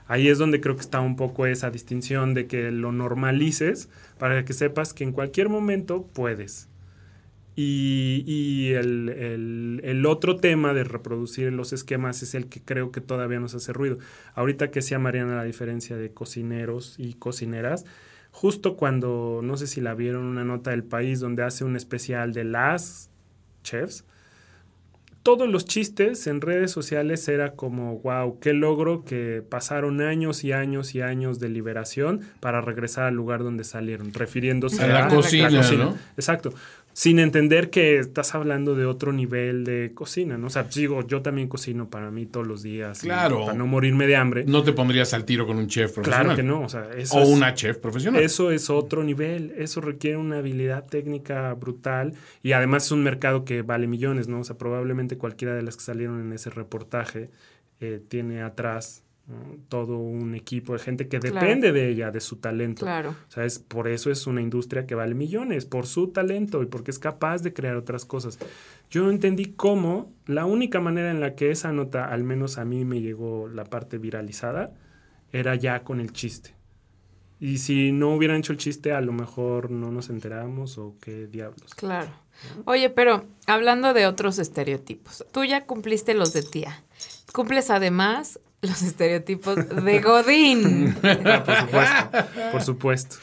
Ahí es donde creo que está un poco esa distinción de que lo normalices para que sepas que en cualquier momento puedes. Y, y el, el- el otro tema de reproducir los esquemas es el que creo que todavía nos hace ruido. Ahorita que decía Mariana la diferencia de cocineros y cocineras, justo cuando, no sé si la vieron, una nota del país donde hace un especial de las chefs, todos los chistes en redes sociales era como, wow, qué logro que pasaron años y años y años de liberación para regresar al lugar donde salieron, refiriéndose A la cocina, ¿no? Exacto. Sin entender que estás hablando de otro nivel de cocina, ¿no? O sea, digo, yo también cocino para mí todos los días. Claro. Para no morirme de hambre. No te pondrías al tiro con un chef profesional. claro que no. O sea, eso O es- una chef profesional. eso es otro nivel, eso requiere una habilidad técnica brutal y además es un mercado que vale millones, ¿no? O sea, probablemente cualquiera de las que salieron en ese reportaje eh, tiene atrás ¿no? todo un equipo de gente que Claro. depende de ella, de su talento. Claro. O sea, es, por eso es una industria que vale millones, por su talento y porque es capaz de crear otras cosas. Yo entendí cómo la única manera en la que esa nota, al menos a mí me llegó la parte viralizada, era ya con el chiste. Y si no hubieran hecho el chiste, a lo mejor no nos enteramos o qué diablos. Claro. Oye, pero hablando de otros estereotipos, tú ya cumpliste los de tía. Cumples además los estereotipos de Godín. Por supuesto, por supuesto.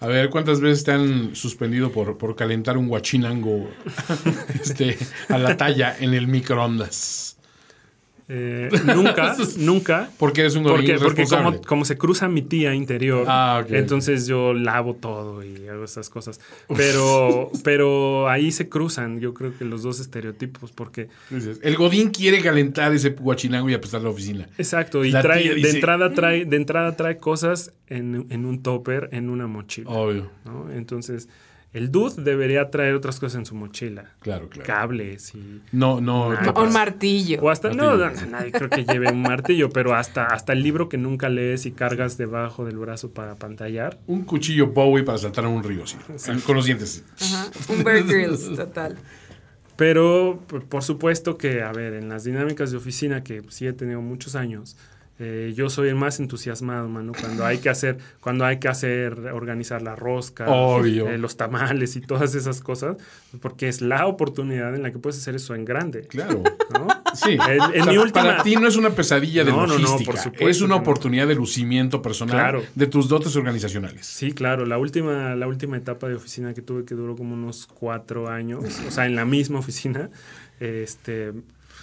A ver, ¿cuántas veces te han suspendido por, por calentar un guachinango este, a la talla en el microondas? Eh, nunca, nunca. Porque eres un godín Porque, porque como, se cruza mi tía interior, Ah, entonces yo lavo todo y hago esas cosas. Pero, pero ahí se cruzan, yo creo que los dos estereotipos, porque El godín quiere calentar ese guachinango y apestar la oficina. exacto, y La trae, de dice- entrada trae, de entrada trae cosas en, en un topper, en una mochila. Obvio. ¿no? Entonces, el dude debería traer otras cosas en su mochila. Claro, claro. Cables y. No, no. Ah. Un martillo. O hasta, no, Martillo. no, nadie creo que lleve un martillo, pero hasta, hasta el libro que nunca lees y cargas debajo del brazo para pantallar. Un cuchillo Bowie para saltar a un río, sí. Con los dientes. Ajá. Un Bear Grylls, total. Pero, por supuesto que, a ver, en las dinámicas de oficina, que sí he tenido muchos años, eh, yo soy el más entusiasmado, mano, cuando hay que hacer, cuando hay que hacer, organizar la rosca, eh, los tamales y todas esas cosas, porque es la oportunidad en la que puedes hacer eso en grande, Claro. ¿no? Sí. En- en O sea, mi última- Para ti no es una pesadilla de No, no, no, logística. por supuesto es una no. oportunidad de lucimiento personal Claro. de tus dotes organizacionales. Sí, claro. La última, la última etapa de oficina que tuve que duró como unos cuatro años, o sea, en la misma oficina, este,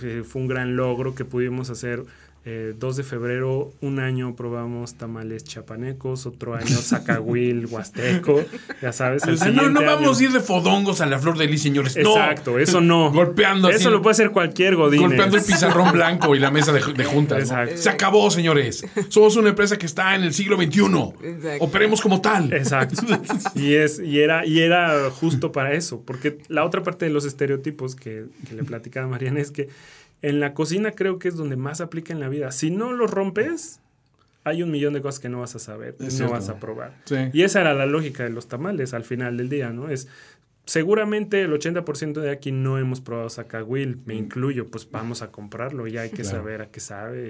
eh, fue un gran logro que pudimos hacer. Eh, 2 de febrero, un año probamos tamales chapanecos, otro año zacahuil, huasteco, ya sabes. el no, no vamos año- a ir de fodongos a la flor de lis, señores. No. Exacto, eso no. Golpeando así. Eso lo puede hacer cualquier godín. Golpeando el pizarrón blanco y la mesa de, de juntas. ¿no? Exacto. Se acabó, señores. Somos una empresa que está en el siglo XXI. Exacto. Operemos como tal. Exacto. Y, es, y, era, y era justo para eso, porque la otra parte de los estereotipos que, que le platicaba a Mariana es que en la cocina creo que es donde más aplica en la vida. Si no lo rompes, hay un millón de cosas que no vas a saber, Es no cierto. vas a probar. Sí. Y esa era la lógica de los tamales al final del día, ¿no? Es seguramente el 80% de aquí no hemos probado Zacahuil, me incluyo, pues vamos a comprarlo, ya hay que Claro. saber a qué sabe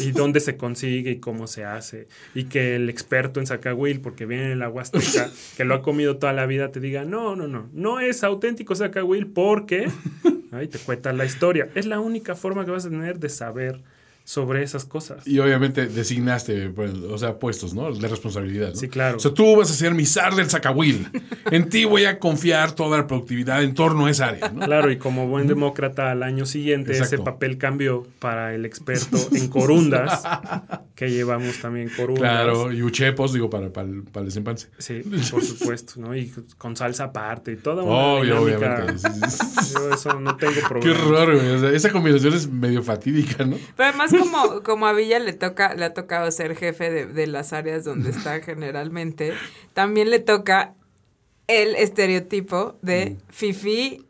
y, y dónde se consigue y cómo se hace. Y que el experto en Zacahuil, porque viene en la Huasteca, que lo ha comido toda la vida, te diga, no, no, no, no es auténtico Zacahuil porque, ay, te cuenta la historia. Es la única forma que vas a tener de saber sobre esas cosas. Y obviamente designaste, pues, o sea, puestos, ¿no? De responsabilidad. ¿no? Sí, claro. O sea, tú vas a ser mi zar del Zacahuil. En ti voy a confiar toda la productividad en torno a esa área, ¿no? Claro, y como buen demócrata al año siguiente Exacto. ese papel cambió para el experto en corundas, que llevamos también corundas. Claro, y uchepos, digo, para, para, el, para el desempance. Sí, por supuesto, ¿no? Y con salsa aparte y toda una Obvio, dinámica. obviamente. Sí, sí, sí. Yo eso no tengo Qué problema. horror, güey. O sea, esa combinación es medio fatídica, ¿no? Pero además como, como a Villa le toca, le ha tocado ser jefe de, de las áreas donde está generalmente, también le toca el estereotipo de Fifi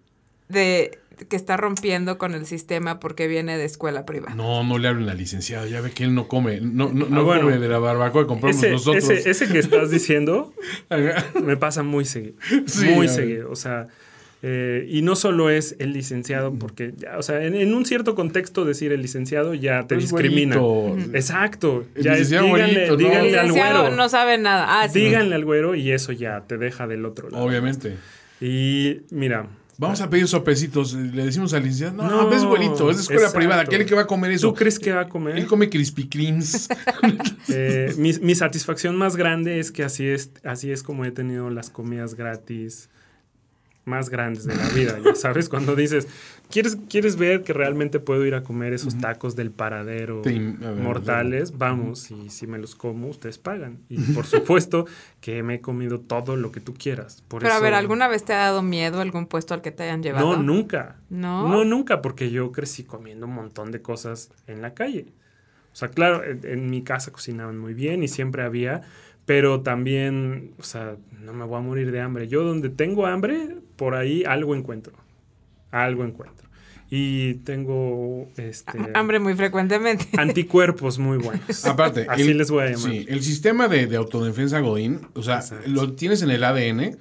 de que está rompiendo con el sistema porque viene de escuela privada. No, no le hablen al licenciado. Ya ve que él no come. No, no, no Ah, bueno. come de la barbacoa que compramos Ese, nosotros. ese, ese que estás diciendo me pasa muy seguido. Sí, muy seguido. O sea, eh, y no solo es el licenciado, porque ya, o sea, en, en un cierto contexto decir el licenciado ya te Es discrimina. Exacto. El Ya es, licenciado díganle, ¿no? díganle El al licenciado güero. no sabe nada. Ah, sí. díganle al güero y eso ya te deja del otro lado. Obviamente. Y mira, Vamos a pedir sopecitos. Le decimos al licenciado, no, No, es güerito, es de escuela exacto. privada. ¿Quién es el que va a comer eso? ¿Tú crees que va a comer? Él come Krispy Kremes. Eh, mi, mi satisfacción más grande es que así es, así es como he tenido las comidas gratis más grandes de la vida, ya sabes, cuando dices, ¿quieres, ¿quieres ver que realmente puedo ir a comer esos tacos del paradero ver, mortales? Vamos, y si me los como, ustedes pagan. Y por supuesto que me he comido todo lo que tú quieras. Por Pero a ver, ¿alguna vez te ha dado miedo algún puesto al que te hayan llevado? No, nunca. ¿No? No, nunca, porque yo crecí comiendo un montón de cosas en la calle. O sea, claro, en, en mi casa cocinaban muy bien y siempre había, pero también, o sea, no me voy a morir de hambre. Yo donde tengo hambre, por ahí algo encuentro. Algo encuentro. Y tengo este Hambre muy frecuentemente. anticuerpos muy buenos. Aparte, Así el- les voy a llamar. Sí, el sistema de, de autodefensa Godín, o sea, Exacto. lo tienes en el ADN,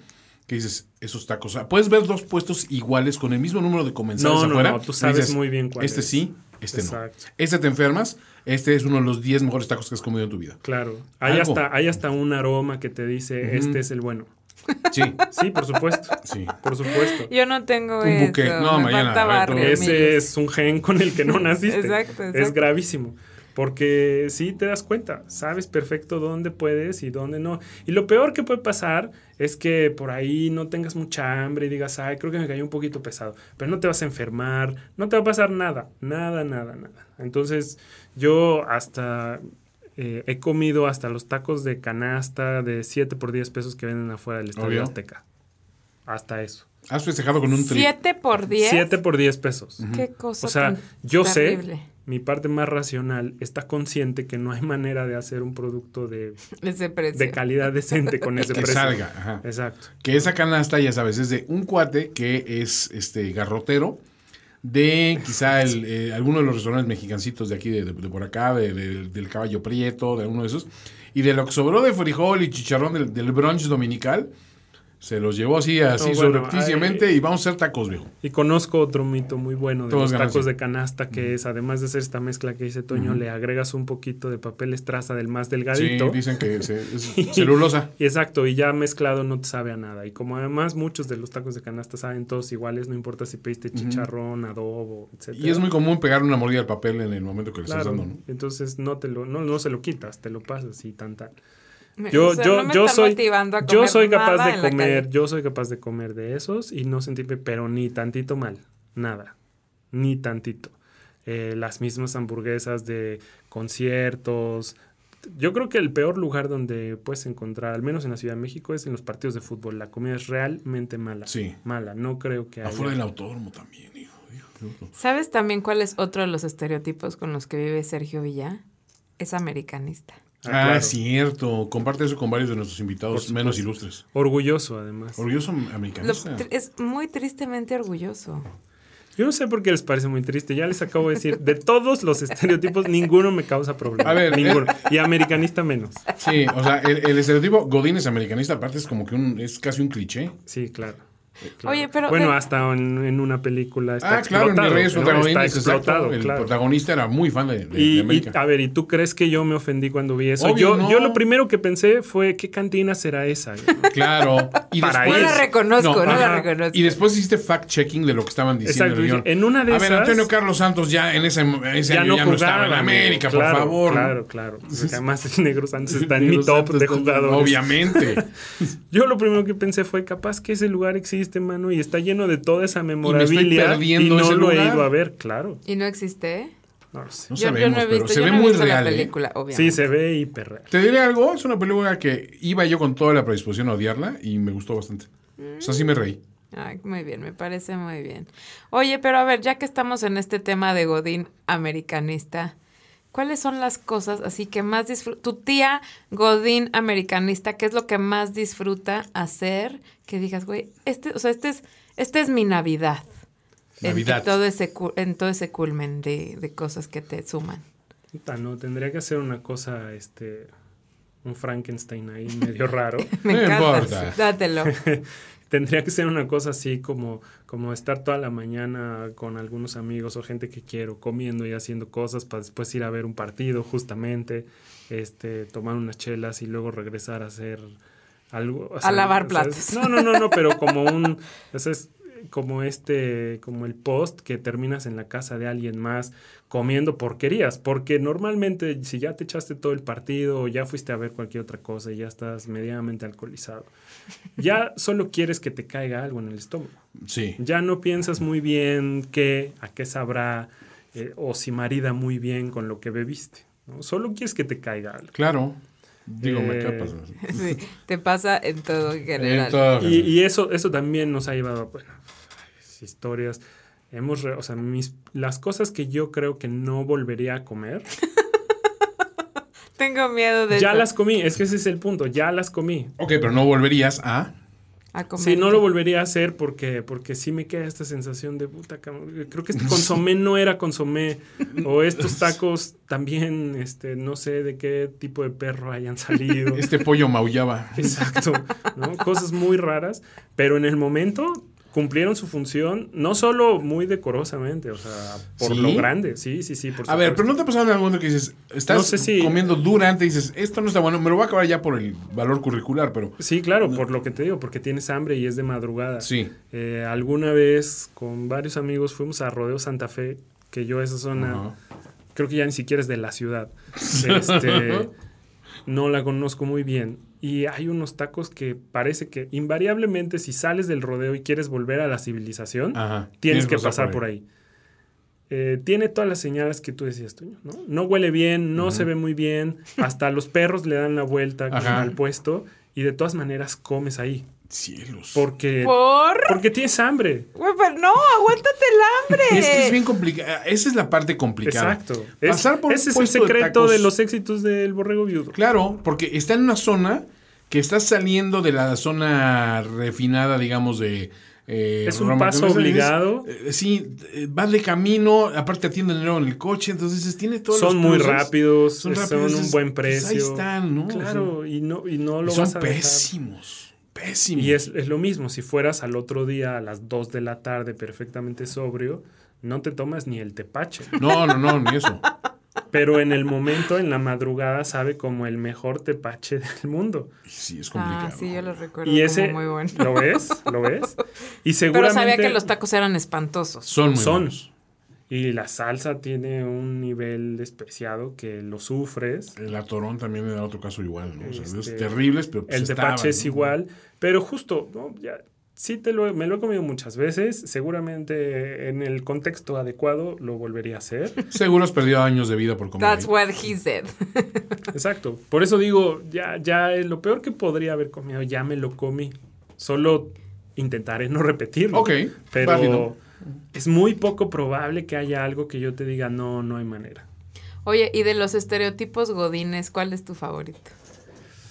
que dices, esos tacos. O sea, puedes ver dos puestos iguales con el mismo número de comensales No, no, afuera. no, tú y sabes muy bien cuál Este es. sí, este Exacto. no. Este te enfermas, este es uno de los 10 mejores tacos que has comido en tu vida. Claro. Hay Algo. hasta, hay hasta un aroma que te dice, este es el bueno. Sí, Sí, por supuesto. sí. Por supuesto. Yo no tengo Un eso. buque. No, me mañana, falta ver, Ese es un gen con el que no naciste. Exacto, Es gravísimo. Porque sí te das cuenta, sabes perfecto dónde puedes y dónde no. Y lo peor que puede pasar es que por ahí no tengas mucha hambre y digas, ay, creo que me cayó un poquito pesado. Pero no te vas a enfermar, no te va a pasar nada, nada, nada, nada. Entonces, yo hasta eh, he comido hasta los tacos de canasta de 7 por 10 pesos que venden afuera del Estadio Obvio. Azteca. Hasta eso. Has festejado con un tri. ¿Siete por diez? 7 por 10 pesos. Qué cosa O sea, tan yo terrible. sé, mi parte más racional está consciente que no hay manera de hacer un producto de, Ese precio. de calidad decente con ese Que precio. salga, ajá. Exacto. Que esa canasta, ya sabes, es de un cuate que es este garrotero de quizá el, eh, alguno de los restaurantes mexicancitos de aquí, de, de- de por acá, de- de- del Caballo Prieto, de alguno de esos. Y de lo que sobró de frijol y chicharrón del, del brunch dominical, se los llevó así, así No, bueno, sobrepticiamente y vamos a hacer tacos, viejo. Y conozco otro mito muy bueno de Todos los tacos sí. de canasta, que es, además de hacer esta mezcla que dice Toño, le agregas un poquito de papel estraza del más Sí, delgadito. dicen que se- es celulosa. Y exacto, y ya mezclado no te sabe a nada. Y como además muchos de los tacos de canasta saben todos iguales, no importa si pediste chicharrón, adobo, etc. Y es muy común pegar una mordida al papel en el momento que le estás dando, ¿no? entonces no te lo, no, no se lo quitas, te lo pasas y tan tan. Yo, o sea, yo, yo soy, yo soy capaz de comer, yo soy capaz de comer de esos y no sentirme, pero ni tantito mal, nada, ni tantito. Eh, las mismas hamburguesas de conciertos. Yo creo que el peor lugar donde puedes encontrar, al menos en la Ciudad de México, es en los partidos de fútbol. La comida es realmente mala. Sí. Mala. No creo que haya. Afuera del autódromo también, hijo. ¿Sabes también cuál es otro de los estereotipos con los que vive Sergio Villa? Es americanista. Ah, Ah, claro. cierto. Comparte eso con varios de nuestros invitados Por menos ilustres. Orgulloso, además. Orgulloso Lo- americanista. tr- es muy tristemente orgulloso. Yo no sé por qué les parece muy triste. Ya les acabo de decir, de todos los estereotipos, ninguno me causa problema. A ver, ninguno. Y americanista menos. Sí, o sea, el, el estereotipo Godín es americanista, aparte es como que un, es casi un cliché. Sí, claro. Claro. Oye, pero Bueno, de- hasta en, en una película está ah, claro, en Reyes ¿no? Está exacto. explotado, El claro. protagonista era muy fan de, de- Y, de y, América. a ver, ¿y tú crees que yo me ofendí cuando vi eso? Obvio, yo, no. yo lo primero que pensé fue, ¿qué cantina será esa? Claro. Y Para después, no la reconozco, no, la ajá. reconozco. y después hiciste fact-checking de lo que estaban diciendo. Exacto, en una de a ver, esas- Antonio Carlos Santos ya en ese, en ese ya año no ya no estaba en América, claro, por favor. Claro, claro. Porque además Negro Santos está en mi top de jugadores. Obviamente. Yo lo primero que pensé fue, capaz que ese lugar existe, mano, y está lleno de toda esa memorabilia y, perdiendo no ese lo he ido a ver, claro. ¿Y no existe? No lo sé. No Yo- yo sabemos, no he pero se ve no muy visto real. la ¿eh? Sí, se ve hiper real. Te diré algo, es una película que iba yo con toda la predisposición a odiarla y me gustó bastante. O sea, sí me reí. Ay, muy bien, me parece muy bien. Oye, pero a ver, ya que estamos en este tema de Godín americanista, ¿cuáles son las cosas así que más disfruta? Tu tía Godín americanista, ¿qué es lo que más disfruta hacer? Que digas, güey, este, o sea, este es, este es mi Navidad. Navidad. En, todo ese, en todo ese culmen de, de cosas que te suman. No, tendría que hacer una cosa, este, un Frankenstein ahí medio raro. Me No encanta. importa. Dátelo. tendría que ser una cosa así como, como estar toda la mañana con algunos amigos o gente que quiero comiendo y haciendo cosas para después ir a ver un partido justamente, este, tomar unas chelas y luego regresar a hacer algo. o A lavar o sea, platos. No, no, no, no, pero como un, o sea, es como este, como el post que terminas en la casa de alguien más comiendo porquerías, porque normalmente si ya te echaste todo el partido o ya fuiste a ver cualquier otra cosa y ya estás medianamente alcoholizado, ya solo quieres que te caiga algo en el estómago. Sí. Ya no piensas muy bien qué, a qué sabrá eh, o si marida muy bien con lo que bebiste. ¿no? Solo quieres que te caiga algo. Claro. Digo, me Eh, capas. Sí, te pasa en todo en general. En todo- Y, y eso, eso también nos ha llevado a bueno, historias. Hemos, re- o sea, mis, las cosas que yo creo que no volvería a comer, Tengo miedo de ya eso. las comí. Es que ese es el punto, ya las comí. Ok, pero no volverías a. A comer. Sí, no lo volvería a hacer porque, porque sí me queda esta sensación de puta, cabrón, creo que este consomé no era consomé. O estos tacos también, este, no sé de qué tipo de perro hayan salido. Este pollo maullaba. Exacto, ¿no? Cosas muy raras, pero en el momento cumplieron su función, no solo muy decorosamente, o sea, por ¿Sí? lo grande, sí, sí, sí. Por A ver, pero no te ha pasado en algún momento que dices, estás No sé si- comiendo durante y dices, esto no está bueno, me lo voy a acabar ya por el valor curricular, pero Sí, claro, por lo que te digo, porque tienes hambre y es de madrugada. sí. Eh, alguna vez con varios amigos fuimos a Rodeo Santa Fe, que yo esa zona, creo que ya ni siquiera es de la ciudad. Este, no la conozco muy bien. Y hay unos tacos que parece que invariablemente si sales del rodeo y quieres volver a la civilización, Ajá. tienes que pasar por ahí. Eh, tiene todas las señales que tú decías, Toño, ¿no? No huele bien, no se ve muy bien, hasta los perros le dan la vuelta al puesto y de todas maneras comes ahí. Cielos. Porque, ¿Por? porque tienes hambre. Güey, pero no, aguántate el hambre. Es que es bien complicado. Esa es la parte complicada. Exacto. Es- Pasar por un ese es el de secreto de, los éxitos del borrego viudo. Claro, porque está en una zona que está saliendo de la zona refinada, digamos, de... eh, Es un Roma. paso obligado. eh, sí, eh, vas de camino, aparte atienden luego en el coche, entonces tiene todos Son los muy rápidos, son son, rápidos, un dices, buen pues, ahí precio. están, ¿no? Claro, y no, y no Y lo son vas a dejar. Pésimos. Y es, es lo mismo, si fueras al otro día a las 2 de la tarde perfectamente sobrio, no te tomas ni el tepache. No, no, no, ni eso. Pero en el momento, en la madrugada, sabe como el mejor tepache del mundo. Sí, es complicado. Ah, sí, yo lo recuerdo Y ese, como muy bueno. ¿lo ves? ¿Lo ves? Y Pero seguramente... sabía que los tacos eran espantosos. Son muy Son. buenos. Y la salsa tiene un nivel despreciado que lo sufres. El atorón también era otro caso igual, ¿no? O sea, Este, es terribles, pero pues el estaban, tepache es ¿no? igual, pero justo, ¿no? Ya, sí te lo, he- me lo he comido muchas veces, seguramente en el contexto adecuado lo volvería a hacer. Seguro has perdido años de vida por comer. That's what he said. Exacto. Por eso digo, ya, ya lo peor que podría haber comido, ya me lo comí. Solo intentaré no repetirlo. Ok, Pero válido. Es muy poco probable que haya algo que yo te diga, no, no hay manera. Oye, y de los estereotipos godines, ¿cuál es tu favorito?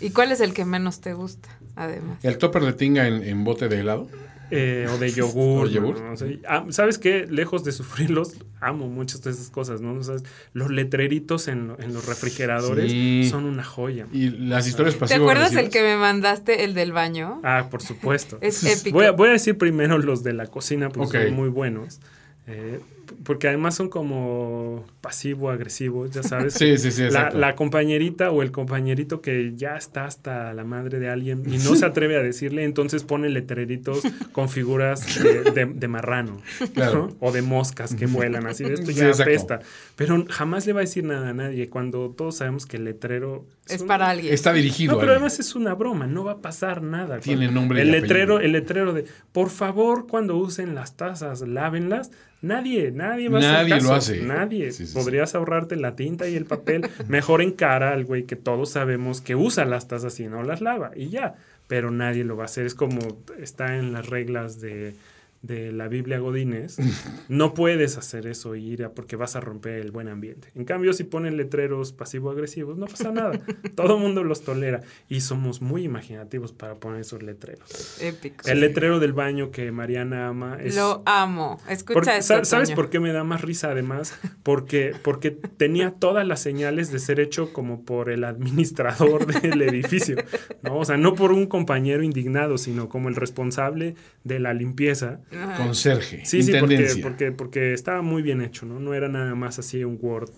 ¿Y cuál es el que menos te gusta, además? El topper de tinga en, en bote de helado. Eh, o de yogur. O yogur. ¿no? Sea, ah, ¿Sabes qué? Lejos de sufrirlos, amo muchas de esas cosas, ¿no? Sea, los letreritos en, en los refrigeradores Sí. son una joya. Y las historias ¿Te pasivas. acuerdas el que me mandaste, el del baño? Ah, por supuesto. Es épico. Voy a, voy a decir primero los de la cocina, porque son muy buenos. Eh, porque además son como pasivo-agresivos, ya sabes. Sí, sí, sí, La, compañerita o el compañerito que ya está hasta la madre de alguien y no se atreve a decirle, entonces pone letreritos con figuras de, de- de marrano Claro. ¿no? o de moscas que vuelan, así de esto Sí, ya exacto. apesta. Pero jamás le va a decir nada a nadie cuando todos sabemos que el letrero Es un- para alguien. Está dirigido no, pero a alguien. además es una broma, no va a pasar nada. Tiene nombre el letrero, el letrero de por favor, cuando usen las tazas, lávenlas. Nadie, nadie va a hacer Nadie lo caso. hace. Nadie. Sí, sí, sí. Podrías ahorrarte la tinta y el papel. Mejor encara al güey que todos sabemos que usa las tazas y no las lava. Y ya. Pero nadie lo va a hacer. Es como está en las reglas de, de la Biblia Godínez. No puedes hacer eso y ir a porque vas a romper el buen ambiente. En cambio, si ponen letreros pasivo-agresivos, no pasa nada. Todo el mundo los tolera. Y somos muy imaginativos para poner esos letreros. Épico. El letrero del baño que Mariana ama es... Lo amo. Escucha esto, sa- ¿Sabes Toño. por qué me da más risa además? Porque, porque tenía todas las señales de ser hecho como por el administrador del edificio, ¿no? O sea, no por un compañero indignado, sino como el responsable de la limpieza. Ajá. Conserje. Sí, sí, porque, porque, porque estaba muy bien hecho, ¿no? No era nada más así un Word.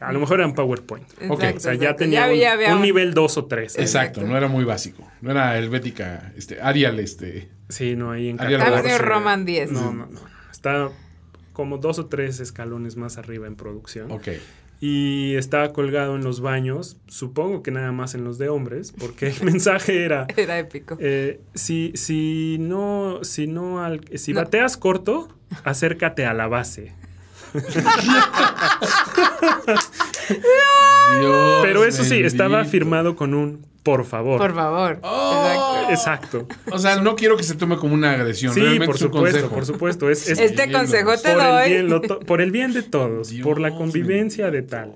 A lo mejor era un PowerPoint. Ok. Exacto, O sea, ya exacto. tenía Ya un, ya había un un- nivel 2 o 3. Exacto, no era muy básico. No era helvética, este, Arial, este. Sí, no, ahí en Ariel 14. Roman. Roman 10. No, no, no. Está como dos o tres escalones más arriba en producción. Ok. Y estaba colgado en los baños, supongo que nada más en los de hombres, porque el mensaje era... Era épico. eh, si, si no, si no, al- si No. bateas corto, acércate a la base. Dios Pero eso sí, estaba firmado con un por favor. Por favor. Oh. Exacto. O sea, no quiero que se tome como una agresión. Sí, realmente por es un supuesto, consejo. por supuesto. Es, es Este consejo te por, el doy. bien, lo to- por el bien de todos, Dios por la convivencia de tal.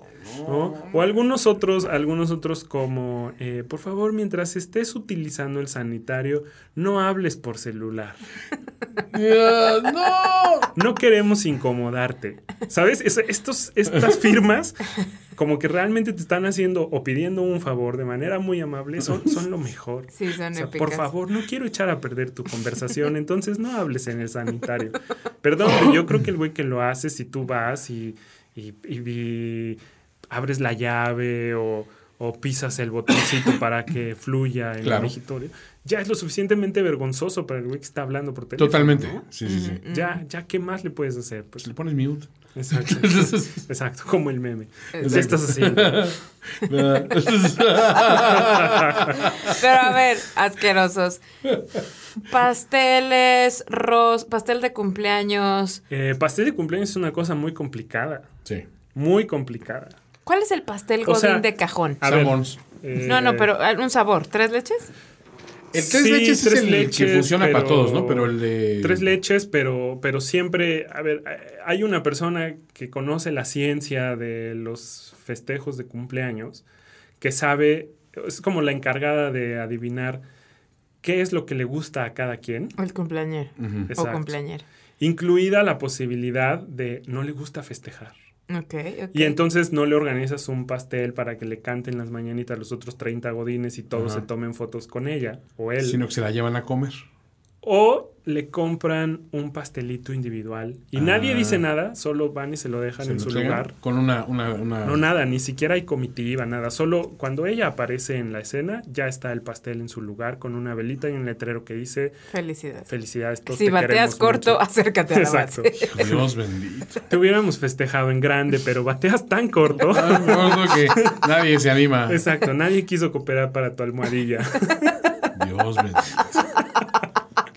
¿No? O algunos otros, algunos otros como, eh, por favor, mientras estés utilizando el sanitario, no hables por celular. No. No queremos incomodarte. ¿Sabes? Es- estos, estas firmas, como que realmente te están haciendo o pidiendo un favor de manera muy amable, son, son lo mejor. Sí, son O sea, por favor, no quiero echar a perder tu conversación, entonces no hables en el sanitario. Perdón, pero yo creo que el güey que lo hace, si tú vas y, y- y- y abres la llave o, o pisas el botoncito para que fluya el Claro. digitorio, ya es lo suficientemente vergonzoso para el güey que está hablando por teléfono. Totalmente. ¿no? Sí, sí, sí. Ya, ya, ¿qué más le puedes hacer? Pues, le pones mute. exacto, exacto, como el meme. Exacto. ¿Qué estás haciendo? Pero a ver, asquerosos. Pasteles, ros, pastel de cumpleaños. Eh, pastel de cumpleaños es una cosa muy complicada, Sí. muy complicada. ¿Cuál es el pastel O godín sea, de cajón? A ver, eh, No, no, pero ah, un sabor. ¿Tres leches? El tres sí, leches tres es el leches, que funciona para todos, ¿no? Pero el de. Tres leches, pero, pero siempre, a ver, hay una persona que conoce la ciencia de los festejos de cumpleaños, que sabe, es como la encargada de adivinar qué es lo que le gusta a cada quien, O el cumpleañero. O Exacto. cumpleañera. incluida la posibilidad de no le gusta festejar. Ok, ok. Y entonces no le organizas un pastel para que le canten las mañanitas a los otros 30 godines y todos Ajá. se tomen fotos con ella o él. Sino que se la llevan a comer. O le compran un pastelito individual y Ah. nadie dice nada, solo van y se lo dejan Se en lo su lugar. Con una. una, una- No, nada, ni siquiera hay comitiva, nada. Solo cuando ella aparece en la escena, ya está el pastel en su lugar con una velita y un letrero que dice Felicidades. felicidades. todos Si te bateas queremos corto, mucho". acércate a la Exacto. base. Dios bendito. Te hubiéramos festejado en grande, pero bateas tan corto. Tan gordo que nadie se anima. Exacto, nadie quiso cooperar para tu almohadilla. Dios bendito.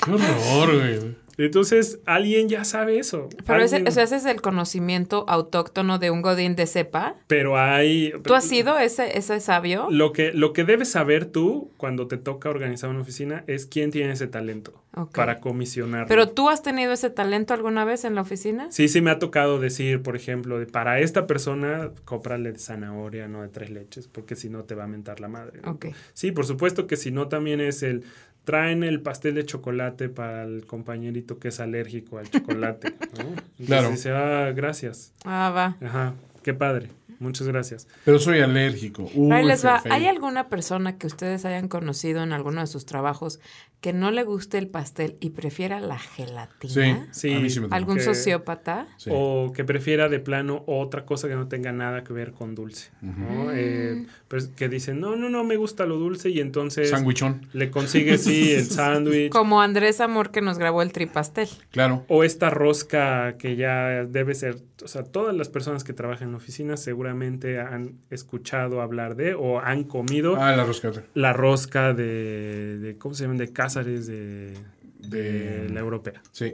Qué horror, güey. Entonces, alguien ya sabe eso. Pero ese, o sea, ese es el conocimiento autóctono de un godín de cepa. pero hay... ¿Tú has sido ese, ese sabio? Lo que, lo que debes saber tú cuando te toca organizar una oficina es quién tiene ese talento para comisionar. ¿Pero tú has tenido ese talento alguna vez en la oficina? Sí, sí me ha tocado decir, por ejemplo, de, para esta persona, cómprale de zanahoria, no de tres leches, porque si no te va a mentar la madre. ¿no? Ok. Sí, por supuesto que si no también es el traen el pastel de chocolate para el compañerito que es alérgico al chocolate. ¿no? Entonces Claro. dice, ah, gracias. Ah, va. Ajá, qué padre. Muchas gracias. Pero soy alérgico. Uy, Ahí les va. ¿Hay alguna persona que ustedes hayan conocido en alguno de sus trabajos que no le guste el pastel y prefiera la gelatina? Sí. A mí sí me tocó. ¿Algún que- sociópata? Sí. O que prefiera de plano otra cosa que no tenga nada que ver con dulce. ¿no? Eh, pues que dicen, no, no, no me gusta lo dulce y entonces Sandwichón. le consigue, sí, el sándwich. Como Andrés Amor que nos grabó el tripastel. Claro. O esta rosca que ya debe ser, o sea, todas las personas que trabajan en oficinas seguramente han escuchado hablar de o han comido Ah, la roscata. la rosca de, de, ¿cómo se llaman? De Cázares de, de De- la europea. Sí.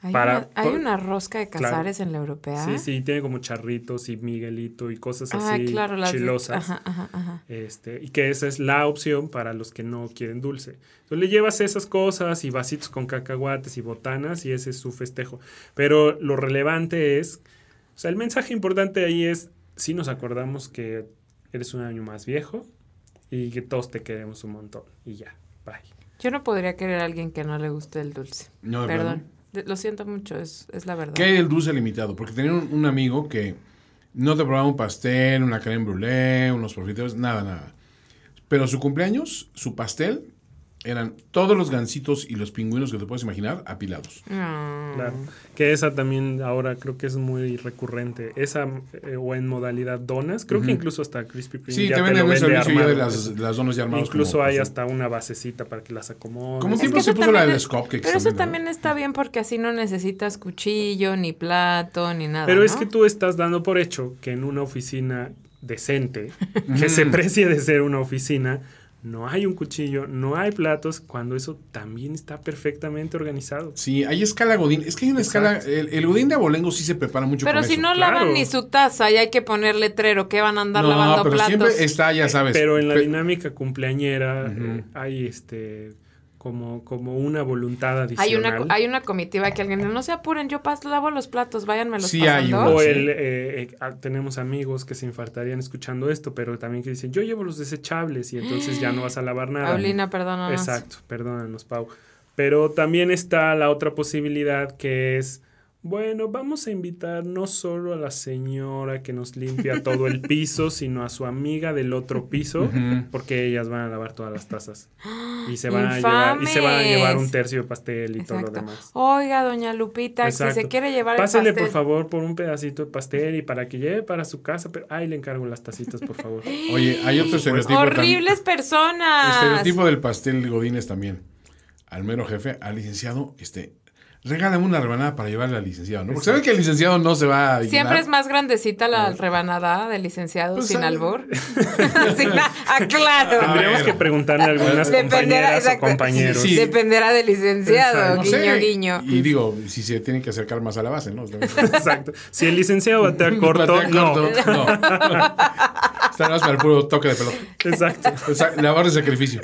Hay, Para- una, hay por- una rosca de cazares en la europea. Sí, sí, tiene como charritos y Miguelito y cosas Ah, así claro, las de- chilosas. Ajá, ajá, ajá. Este, y que esa es la opción para los que no quieren dulce. Entonces le llevas esas cosas y vasitos con cacahuates y botanas y ese es su festejo. Pero lo relevante es, o sea, el mensaje importante ahí es, si nos acordamos que eres un año más viejo y que todos te queremos un montón y ya, bye. Yo no podría querer a alguien que no le guste el dulce. No, de Perdón. Lo siento mucho, es, es la verdad. ¿Qué hay del dulce limitado? Porque tenía un, amigo que no te probaba un pastel, una crème brûlée, unos profiteros, nada, nada. Pero su cumpleaños, su pastel, eran todos los gansitos y los pingüinos que te puedes imaginar apilados. Ah. Claro. Que esa también ahora creo que es muy recurrente. Esa eh, o en modalidad donas. Creo que incluso hasta Krispy Kreme Sí, ya te venden lo el vende servicio ya de las, las donas ya armadas. Incluso como- hay como- hasta una basecita para que las acomodes. Como que se puso la es- Cupcakes Pero eso también, está bien porque así no necesitas cuchillo, ni plato, ni nada. Pero es que tú estás dando por hecho que en una oficina decente, que se precie de ser una oficina, no hay un cuchillo, no hay platos, cuando eso también está perfectamente organizado. Sí, hay escala Godín. Es que hay una Exacto. escala. El, el Godín de Abolengo sí se prepara mucho Pero con si eso. no claro. lavan ni su taza y hay que poner letrero que van a andar no, lavando pero platos. siempre está, ya sabes. Pero en la dinámica cumpleañera eh, hay este como, como una voluntad Hay adicional. una, hay una comitiva que alguien dice, no se apuren, yo pas, lavo los platos, váyanme los Sí hay pasando. O el, eh, eh, ah, tenemos amigos que se infartarían escuchando esto, pero también que dicen, yo llevo los desechables y entonces ya no vas a lavar nada. Paulina, perdónanos. Exacto, perdónanos, Pau. Pero también está la otra posibilidad que es, bueno, vamos a invitar no solo a la señora que nos limpia todo el piso, sino a su amiga del otro piso, porque ellas van a lavar todas las tazas. Y se van a llevar, y se van a llevar un tercio de pastel y todo lo demás. Oiga, doña Lupita, si Exacto. se quiere llevar Pásele, el por pastel. favor, por un pedacito de pastel y para que lleve para su casa, pero ahí le encargo las tacitas, por favor. Oye, hay otro estereotipo. también. Horribles personas. Estereotipo del pastel de Godines también. Al mero jefe, al licenciado, este, regálame una rebanada para llevarle al licenciado, ¿no? Porque saben que el licenciado no se va a. Siempre es más grandecita la rebanada del licenciado Pues, sin ah, albur. Sin a- ah, claro. Tendríamos que preguntarle a algunas Dependerá, compañeras exacto. o compañeros. Sí. Dependerá del licenciado, No guiño, sé. guiño. Y digo, si se tienen que acercar más a la base, ¿no? Exacto. Si el licenciado batea corto, Batea no. corto, no. Está más para el puro toque de pelota. Exacto. O sea, labor de sacrificio.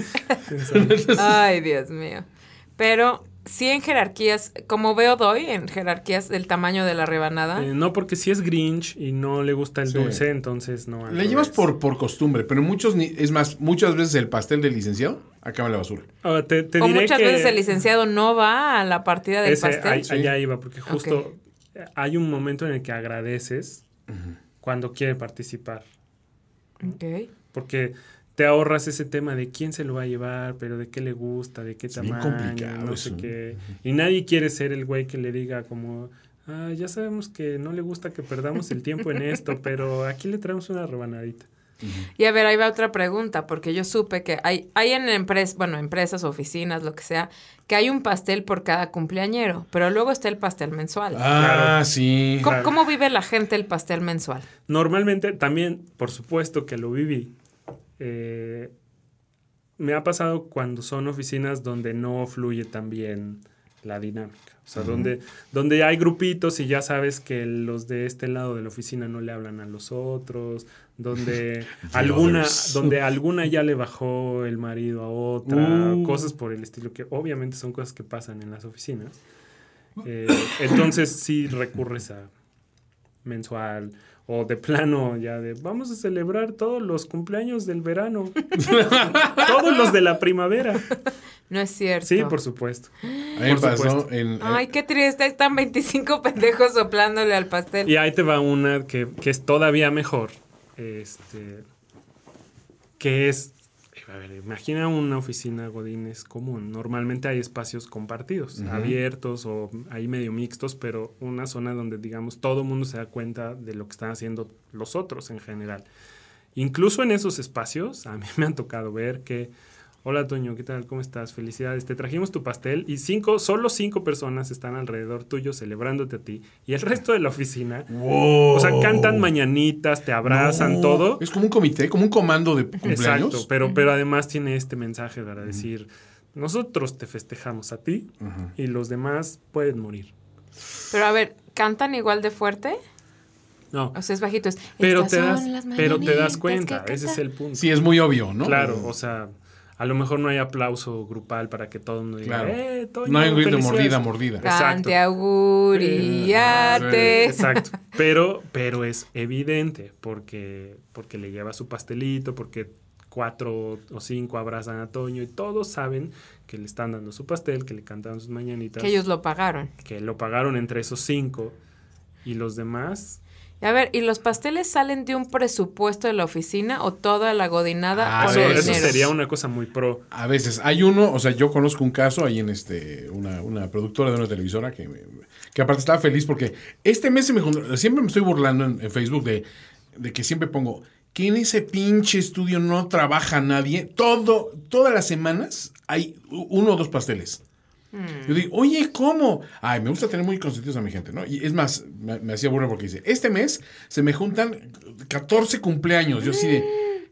Ay, Dios mío. Pero sí en jerarquías, como veo doy, en jerarquías del tamaño de la rebanada. Eh, no, porque si es Grinch y no le gusta el Sí. dulce, entonces no. Le llevas por, por costumbre, pero muchos, ni- es más, muchas veces el pastel del licenciado acaba en la basura. Ah, te, te o diré muchas que veces el licenciado no va a la partida del ese, pastel. ahí- allá iba, porque justo hay un momento en el que agradeces cuando quiere participar. Ok. Porque te ahorras ese tema de quién se lo va a llevar, pero de qué le gusta, de qué Es bien tamaño, complicado no sé eso. qué. Y nadie quiere ser el güey que le diga como, ah, ya sabemos que no le gusta que perdamos el tiempo en esto, pero aquí le traemos una rebanadita. Y a ver, ahí va otra pregunta, porque yo supe que hay, hay en empresas, bueno, empresas, oficinas, lo que sea, que hay un pastel por cada cumpleañero, pero luego está el pastel mensual. Ah, sí. ¿Cómo, claro. cómo vive la gente el pastel mensual? Normalmente, también, por supuesto que lo viví. Eh, me ha pasado cuando son oficinas donde no fluye tan bien la dinámica. O sea, donde, donde hay grupitos y ya sabes que los de este lado de la oficina no le hablan a los otros, donde alguna, donde alguna ya le bajó el marido a otra, Uh. cosas por el estilo, que obviamente son cosas que pasan en las oficinas. Eh, entonces sí recurres a mensual o de plano ya de vamos a celebrar todos los cumpleaños del verano, todos los de la primavera. No es cierto. Sí, por supuesto. A mí me por pasó supuesto. en... Ay, qué triste, están 25 pendejos soplándole al pastel. Y ahí te va una que, que es todavía mejor, este, que es, a ver, imagina una oficina Godines común. Normalmente hay espacios compartidos, abiertos o ahí medio mixtos, pero una zona donde, digamos, todo el mundo se da cuenta de lo que están haciendo los otros en general. Incluso en esos espacios, a mí me han tocado ver que, hola Toño, ¿qué tal? ¿Cómo estás? Felicidades, te trajimos tu pastel y cinco, solo cinco personas están alrededor tuyo celebrándote a ti y el resto de la oficina, Wow. o sea, cantan mañanitas, te abrazan, No, todo. Es como un comité, como un comando de cumpleaños. Exacto, pero, pero además tiene este mensaje para decir, nosotros te festejamos a ti Ujú. y los demás pueden morir. Pero a ver, ¿cantan igual de fuerte? No, O sea, es bajito. Es, pero "Estas te, das, pero te das cuenta, que ese es cantan". el punto. Sí, es muy obvio, ¿no? Claro, o sea, a lo mejor no hay aplauso grupal para que todo el mundo diga, Claro. ¡eh, Toño, no hay un grito de felicidades". mordida, mordida. Exacto. Exacto. Pero, pero es evidente porque, porque le lleva su pastelito, porque cuatro o cinco abrazan a Toño y todos saben que le están dando su pastel, que le cantaron sus mañanitas, Que ellos lo pagaron. que lo pagaron entre esos cinco y los demás. A ver, ¿y los pasteles salen de un presupuesto de la oficina o toda la godinada Ah, o Eso, sería una cosa muy pro. A veces hay uno, o sea, yo conozco un caso ahí en este, una, una productora de una televisora que, me- que aparte estaba feliz porque este mes se me siempre me estoy burlando en, en Facebook de, de que siempre pongo que en ese pinche estudio no trabaja nadie. Todo, todas las semanas hay uno o dos pasteles. Yo digo, oye, ¿cómo? Ay, me gusta tener muy consentidos a mi gente, ¿no? Y es más, me, me hacía burla porque dice, este mes se me juntan 14 cumpleaños. Yo así de,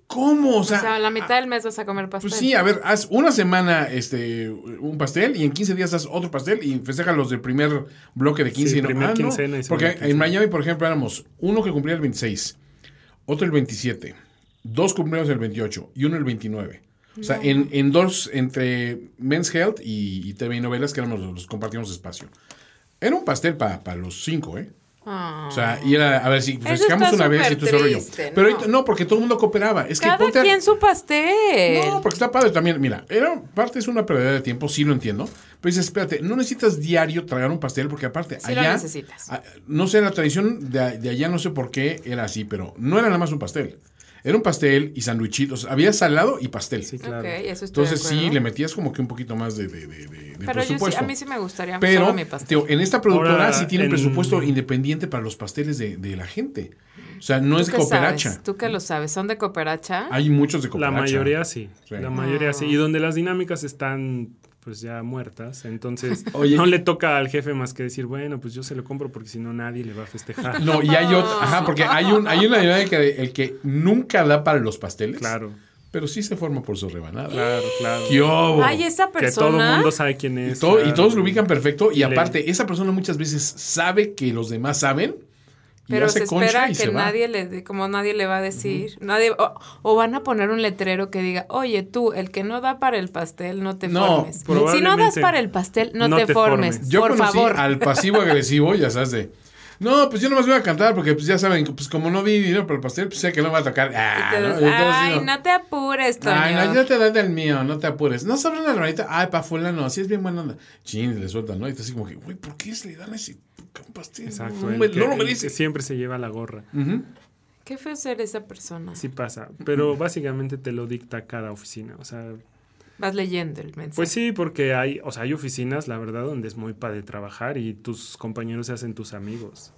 ¿cómo? O sea, la mitad del mes vas a comer pastel. Pues sí, a ver, haz una semana este un pastel y en 15 días haz otro pastel y festeja los del primer bloque de 15 Sí, y no, primer ah, no. quincena y Porque en. Miami, por ejemplo, éramos uno que cumplía el 26, otro el 27, dos cumpleaños el 28 y uno el 29. O sea, en, en dos, entre Men's Health y, y TV y novelas, que éramos los, compartíamos espacio. Era un pastel para los cinco, ¿eh? O sea, y era, a ver, si festejamos una vez y tú rollo. triste, Pero ¿no? no, porque todo el mundo cooperaba. Es que Cada a- quien su pastel. no, porque está padre también. Mira, era, parte es una pérdida de tiempo, sí lo entiendo. Pero dices, espérate, no necesitas diario tragar un pastel porque aparte Sí lo allá... necesitas. a- no sé, la tradición de, de allá no sé por qué era así, pero no era nada más un pastel. Era un pastel y sandwichitos. Había salado y pastel. Sí, claro. Ok, eso Entonces de sí, le metías como que un poquito más de, de, de- de- de Pero yo sí, presupuesto. a mí sí me gustaría Pero, solo mi pastel. tío, en esta productora Ahora, sí tiene un en- presupuesto independiente para los pasteles de, de la gente. O sea, no ¿Tú es qué cooperacha. sabes? ¿Tú qué lo sabes? ¿Son de cooperacha? Hay muchos de La cooperacha. mayoría sí. Sí. La mayoría sí. Ah. Y donde las dinámicas están pues ya muertas, entonces Oye. no le toca al jefe más que decir, bueno, pues yo se lo compro porque si no nadie le va a festejar. No, y hay otro, ajá, porque hay un, hay una dinámica de el que nunca da para los pasteles. Claro, Pero sí se forma por su rebanada. claro, claro. ¡Qué obo! Ay, esa Que todo el persona. mundo sabe quién y, es. todo- y todos lo ubican perfecto. Y aparte, esa persona muchas veces sabe que los demás saben. Pero se espera que va. nadie le como nadie le va a decir, nadie o, o van a poner un letrero que diga, "Oye, tú, el que no da para el pastel, no te No, formes. Si no das para el pastel, no, no te, te formes, formes. Yo por conocí favor." al pasivo agresivo, ya sabes, de. No, pues yo nomás voy a cantar porque pues ya saben, pues como no di dinero para el pastel, pues sé que no va a tocar. Ah, te ¿no? Entonces, Ay, digo, no te apures, Toño. Ay, no, yo te doy del mío, no te apures. No sobra una ranita. Ay, pa' fulano, así es bien buena onda. Chin, le sueltan, ¿no? Y te así como que, güey, ¿por qué se le dan ese pastel? Exacto, No, el me- que- no lo merece. siempre se lleva la gorra. Qué feo ser esa persona. Sí pasa, pero básicamente te lo dicta cada oficina, o sea, Vas leyendo el mensaje. pues sí, porque hay, o sea, hay oficinas, la verdad, donde es muy padre trabajar y tus compañeros se hacen tus amigos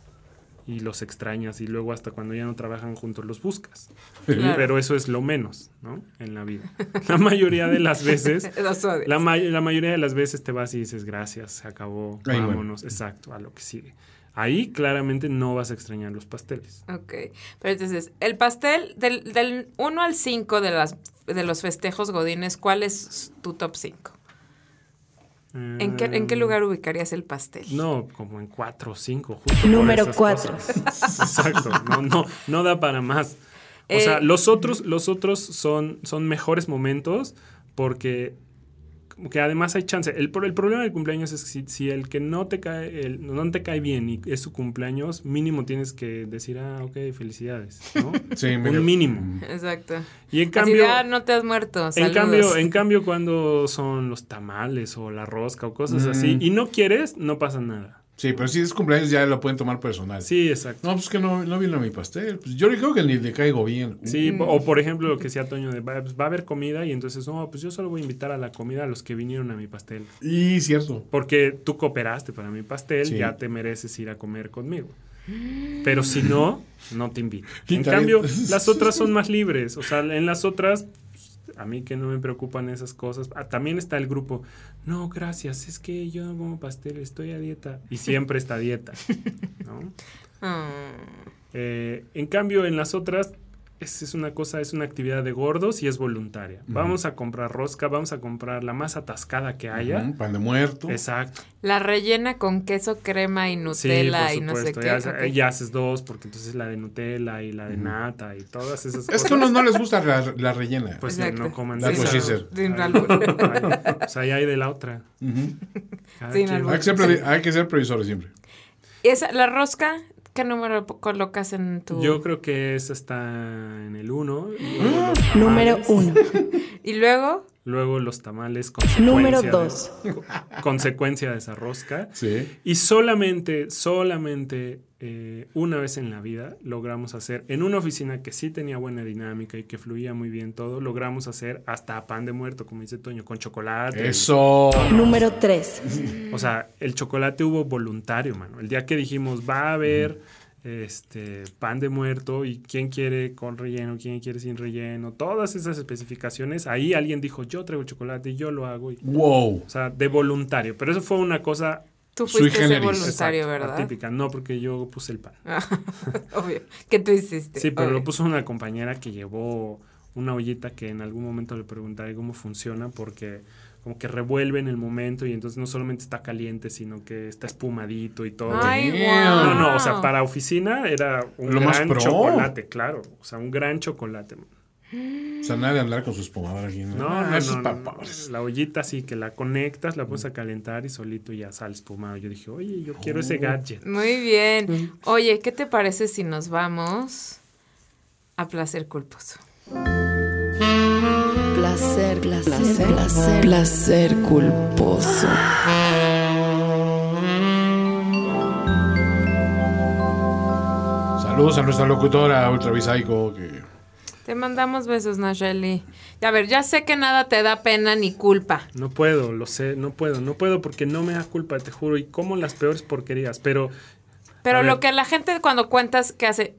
y los extrañas y luego hasta cuando ya no trabajan juntos los buscas. Claro. Pero eso es lo menos, ¿no? En la vida. La mayoría de las veces, la, ma- la mayoría de las veces te vas y dices gracias, se acabó, muere. vámonos, exacto, a lo que sigue. Ahí claramente no vas a extrañar los pasteles. Ok. Pero entonces, el pastel del, del 1 al 5 de, las, de los festejos godines, ¿cuál es tu top 5? ¿En qué, ¿En qué Em, lugar ubicarías el pastel? No, como en cuatro o cinco, justo. por Número esas cuatro. cosas. Exacto, no, no, no da para más. O Eh, sea, los otros, los otros son, son mejores momentos porque como que además hay chance. El, el problema del cumpleaños es que si, si el que no te cae, el, no te cae bien y es su cumpleaños, mínimo tienes que decir, ah, ok, felicidades, ¿no? Sí, medio- Un mínimo. Exacto. Y en cambio, "Ah, no te has muerto. en saludos". cambio, en cambio, cuando son los tamales o la rosca o cosas Mm. así, y no quieres, no pasa nada. Sí, pero si es cumpleaños ya lo pueden tomar personal. Sí, exacto. No, pues que no, no vino a mi pastel. Pues yo creo que ni le caigo bien. Sí, Mm. o por ejemplo lo que decía Toño, de, va, va a haber comida y entonces, no, pues yo solo voy a invitar a la comida a los que vinieron a mi pastel. Y cierto. Porque tú cooperaste para mi pastel, Sí. ya te mereces ir a comer conmigo. Pero si no, no te invito. En cambio, las otras son más libres. O sea, en las otras, a mí que no me preocupan esas cosas. Ah, también está el grupo, no, gracias, es que yo no como pastel, estoy a dieta. Y siempre está a dieta. ¿no? Ah. Eh, en cambio, en las otras, es, es una cosa, es una actividad de gordos y es voluntaria. Vamos a comprar rosca, vamos a comprar la más atascada que haya. Ujú, Pan de muerto. Exacto. La rellena con queso, crema y Sí, Nutella y no sé qué. Ya, ok. ya haces dos, porque entonces la de Nutella y la de nata y todas esas Es cosas. que a unos no les gusta la, la rellena. Pues Exacto. no coman she said. Sin ay, Pues ahí hay de la otra. Hay, que ser hay que ser previsores siempre. Esa, la rosca, ¿qué número colocas en tu...? Yo creo que esa está en el 1. Número uno. Y luego, luego los tamales consecuencia Número de- 2. consecuencia de esa rosca. Sí. Y solamente, solamente eh, una vez en la vida logramos hacer, en una oficina que sí tenía buena dinámica y que fluía muy bien todo, logramos hacer hasta pan de muerto, como dice Toño, con chocolate. Eso. Número 3. O sea, el chocolate hubo voluntario, mano. El día que dijimos va a haber este pan de muerto y quién quiere con relleno, quién quiere sin relleno, todas esas especificaciones, ahí alguien dijo yo traigo el chocolate y yo lo hago. y- Wow. o sea, de voluntario. Pero eso fue una cosa Tú fuiste ese voluntario, exacto, ¿verdad? atípica. No, porque yo puse el pan. Obvio. ¿Qué tú hiciste? Sí, pero Obvio. lo puso una compañera que llevó una ollita que en algún momento le preguntaré cómo funciona porque como que revuelve en el momento y entonces no solamente está caliente, sino que está espumadito y todo. Ay, guau. No, no, o sea, para oficina era un Lo gran chocolate, claro. O sea, un gran chocolate. man. O sea, nada de andar con su espumadora aquí. No, No, Ah, no, no, pa' no. La ollita así que la conectas, la pones a calentar y solito ya sale espumado. Yo dije, oye, yo quiero ese Oh. gadget. Muy bien. Oye, ¿qué te parece si nos vamos a placer culposo? Placer, placer, placer, placer culposo. Saludos a nuestra locutora Ultra Psycho, que Te mandamos besos, Nayeli. A ver, ya sé que nada te da pena ni culpa. No puedo, lo sé, no puedo, no puedo porque no me da culpa, te juro. Y como las peores porquerías, pero Pero lo ver. que la gente cuando cuentas que hace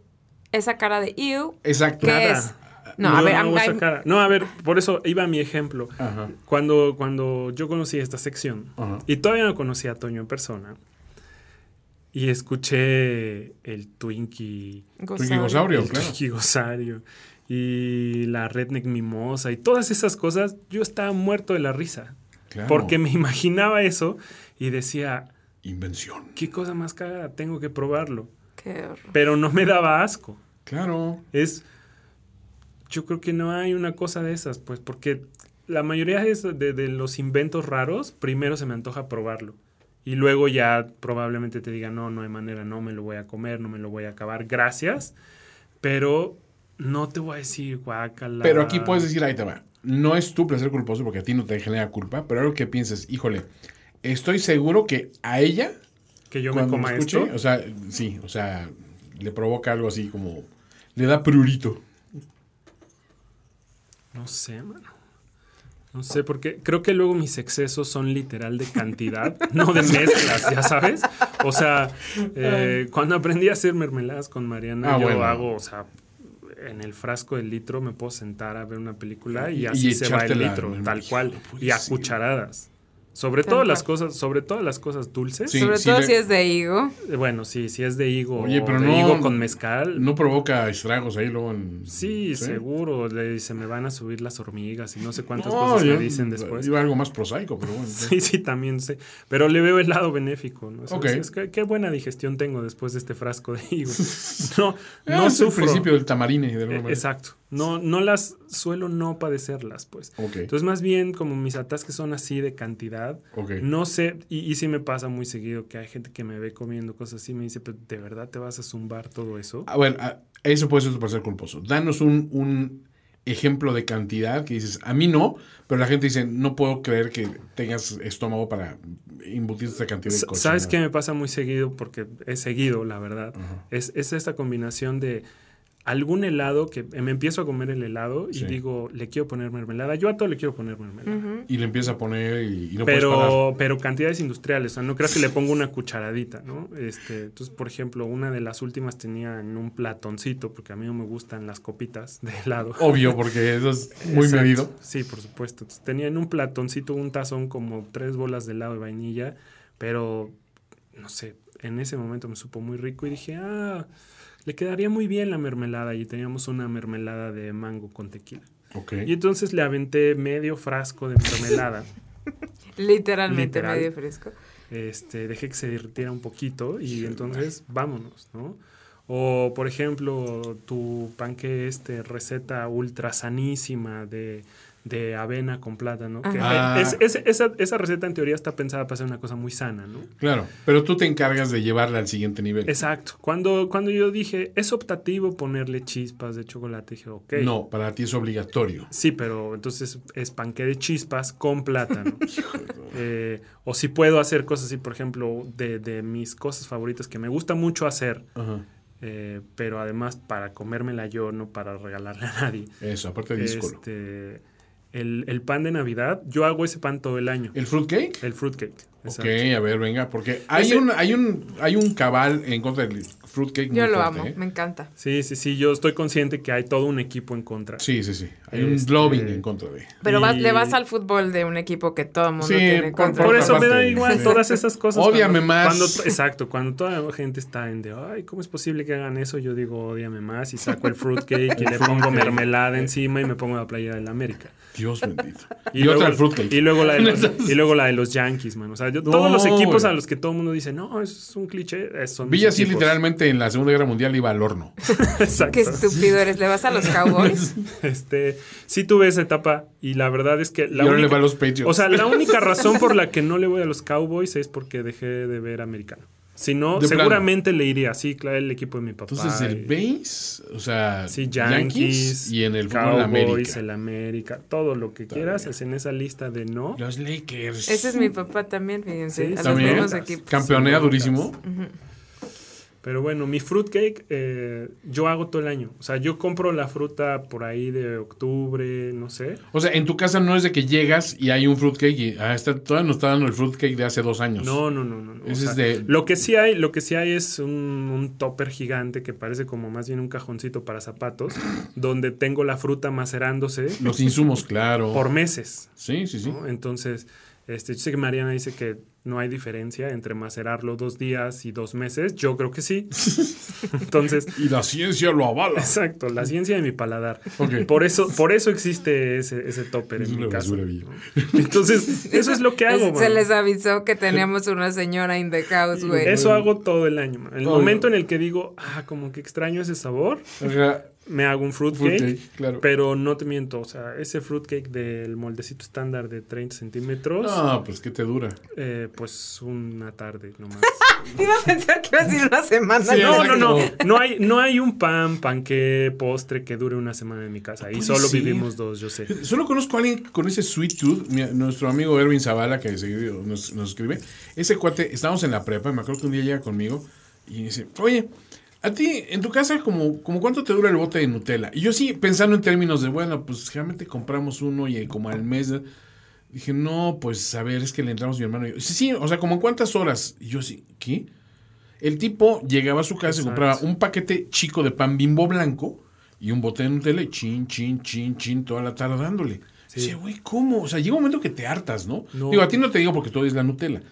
esa cara de ew, Exacto. ¿qué Nada. es? No, a Yo ver, hago am- esa am- cara. No, a ver, por eso iba mi ejemplo. Ajá. Cuando, cuando yo conocí esta sección, Ajá. y todavía no conocía a Toño en persona, y escuché el Twinkie, Twinkie Gosaurio, el claro. Twinkie Gosario, y la Redneck Mimosa, y todas esas cosas, yo estaba muerto de la risa. Claro. Porque me imaginaba eso y decía, Invención. qué cosa más cagada, tengo que probarlo. Qué horror. Pero no me daba asco. Claro. Es. Yo creo que no hay una cosa de esas, pues, porque la mayoría de, de- los inventos raros, primero se me antoja probarlo. Y luego ya probablemente te diga, no, no hay manera, no me lo voy a comer, no me lo voy a acabar, gracias. Pero no te voy a decir, guácala. Pero aquí puedes decir, ahí te va. No es tu placer culposo porque a ti no te genera culpa, pero algo que pienses, híjole, estoy seguro que a ella, que yo me coma escuche, esto. o sea, sí, o sea, le provoca algo así como, le da prurito. No sé, mano. No sé, porque creo que luego mis excesos son literal de cantidad, no de mezclas, ya sabes. O sea, eh, cuando aprendí a hacer mermeladas con Mariana, Ah, yo bueno. hago, o sea, en el frasco del litro me puedo sentar a ver una película y Y así se va el litro, tal cual. Y a cucharadas. Sobre Tal todas las cosas, sobre todas las cosas dulces. Sí, Sobre sí todo le- si es de higo. eh, Bueno, sí, si es de higo Oye, o pero de no- higo con mezcal. No provoca estragos ahí luego en... Sí, seguro. Le, se me van a subir las hormigas y no sé cuántas No, cosas yo- me dicen después. Iba algo más prosaico, pero bueno. Sí, sí, también sé. Pero le veo el lado benéfico, ¿no? O sea, Ok. es que- qué buena digestión tengo después de este frasco de higo. No, no es el sufro. principio del tamarine. De Eh. Exacto. No, no las suelo no padecerlas, pues. Ok, Entonces, más bien, como mis atasques son así de cantidad, no sé, y, y sí me pasa muy seguido que hay gente que me ve comiendo cosas así y me dice, pero ¿de verdad te vas a zumbar todo eso? A ver, a- eso puede ser tu placer culposo. Danos un, un ejemplo de cantidad que dices, a mí no, pero la gente dice, no puedo creer que tengas estómago para imbutir esta cantidad de cosas. ¿Sabes qué me pasa muy seguido? Porque he seguido, la verdad. es, es esta combinación de algún helado que me empiezo a comer el helado y Sí. digo, le quiero poner mermelada. Yo a todo le quiero poner mermelada. Y le empieza a poner y, y no puedes parar. Pero, pero cantidades industriales, o sea, no creas que le pongo una cucharadita, ¿no? Este, entonces, por ejemplo, una de las últimas tenía en un platoncito, porque a mí no me gustan las copitas de helado. Obvio, porque eso es muy Exacto. medido. Sí, por supuesto. Entonces, tenía en un platoncito un tazón como tres bolas de helado de vainilla, pero no sé, en ese momento me supo muy rico y dije, ah, le quedaría muy bien la mermelada y teníamos una mermelada de mango con tequila. Ok. Y entonces le aventé medio frasco de mermelada. Literalmente Literal. medio fresco. este, dejé que se derritiera un poquito y entonces vámonos, ¿no? O, por ejemplo, tu panque este, receta ultra sanísima de, de avena con plátano. que Ajá. es- es- esa, esa receta en teoría está pensada para ser una cosa muy sana, ¿no? Claro, pero tú te encargas de llevarla al siguiente nivel. Exacto. Cuando, cuando yo dije, es optativo ponerle chispas de chocolate, dije, ok. No, para ti es obligatorio. Sí, pero entonces es panque de chispas con plátano. Eh, o si puedo hacer cosas así, por ejemplo, de, de mis cosas favoritas que me gusta mucho hacer, Ajá. eh, pero además para comérmela yo, no para regalarle a nadie. Eso, aparte de. Este, el, el pan de Navidad, yo hago ese pan todo el año. ¿El fruitcake? El fruitcake. Ok, exacto. a ver, venga, porque hay Ese- un, hay un, hay un cabal en contra del fruitcake. muy Yo lo fuerte, amo, ¿eh? me encanta. Sí, sí, sí, yo estoy consciente que hay todo un equipo en contra. Sí, sí, sí. Hay un Este- lobbying en contra de. Pero vas- le vas al fútbol de un equipo que todo el mundo Sí, tiene por- contra. Por eso me da igual sí. todas esas cosas. Ódiame cuando- más. cuando- exacto, cuando toda la gente está en de, ay, ¿cómo es posible que hagan eso? Yo digo, ódiame más y saco el fruitcake y le pongo mermelada encima y me pongo la playa del América. Dios bendito. Y, Y, luego, otra el fruitcake. y luego la de los, y luego la de los Yankees, man. O sea, yo- todos los equipos güey. a los que todo el mundo dice, no, es un cliché, eh, son Villa sí equipos". En la Segunda Guerra Mundial iba al horno. Exacto. Qué estúpido eres. ¿Le vas a los Cowboys? Este, sí tuve esa etapa y la verdad es que la y ahora le va a los Patriots. o sea, la única razón por la que no le voy a los Cowboys es porque dejé de ver americano. Si no, De seguramente le iría. Sí, claro, el equipo de mi papá. Entonces el base, o sea, Sí, Yankees, y en el fútbol Cowboys, América. el América, todo lo que quieras es en esa lista de no. Los Lakers. Ese es mi papá también, fíjense. Sí, a los también. mismos equipos. Campeonea Sí, durísimo. Pero bueno, mi fruitcake eh, yo hago todo el año. O sea, yo compro la fruta por ahí de octubre, no sé. O sea, en tu casa no es de que llegas y hay un fruitcake y ah, está, todavía nos está dando el fruitcake de hace dos años. No, no, no, no. no. O Ese sea, es de- Lo que sí hay, lo que sí hay es un, un topper gigante que parece como más bien un cajoncito para zapatos, donde tengo la fruta macerándose Los insumos, claro. por meses. Sí, sí, sí. ¿no? Entonces, este, yo sé que Mariana dice que no hay diferencia entre macerarlo dos días y dos meses. Yo creo que sí. Entonces, Y la ciencia lo avala. exacto, la ciencia de mi paladar. Por eso, por eso existe ese, ese topper Es en mi. ¿no? Entonces, eso es lo que hago. Se man. les avisó que teníamos una señora in the house, güey. Eso hago todo el año. man. El Todo. momento en el que digo, ah, como que extraño ese sabor, Ajá. Me hago un fruitcake. Fruitcake, claro. Pero no te miento, o sea, ese fruitcake del moldecito estándar de 30 centímetros, No, pues que te dura. eh, pues una tarde nomás. Iba a pensar que iba a decir una semana. Sí, no, no, no, no hay, no hay un pan, panque, postre que dure una semana en mi casa. Y Puede solo ser. vivimos dos, yo sé. Solo conozco a alguien con ese sweet tooth, mi- nuestro amigo Erwin Zavala, que seguido nos, nos escribe. Ese cuate, estábamos en la prepa, y me acuerdo que un día llega conmigo y dice, oye, a ti, en tu casa, como, como cuánto te dura el bote de Nutella? Y yo sí, pensando en términos de, bueno, pues generalmente compramos uno y como al mes. Dije, no, pues a ver, es que le entramos a mi hermano. Y yo, sí, sí, o sea, como cuántas horas. Y yo sí, ¿qué? El tipo llegaba a su casa y compraba un paquete chico de pan bimbo blanco y un bote de Nutella y chin, chin, chin, chin, toda la tarde dándole. Sí. Dice, güey, ¿cómo? O sea, llega un momento que te hartas, ¿no? No. Digo, a ti no te digo porque tú es la Nutella,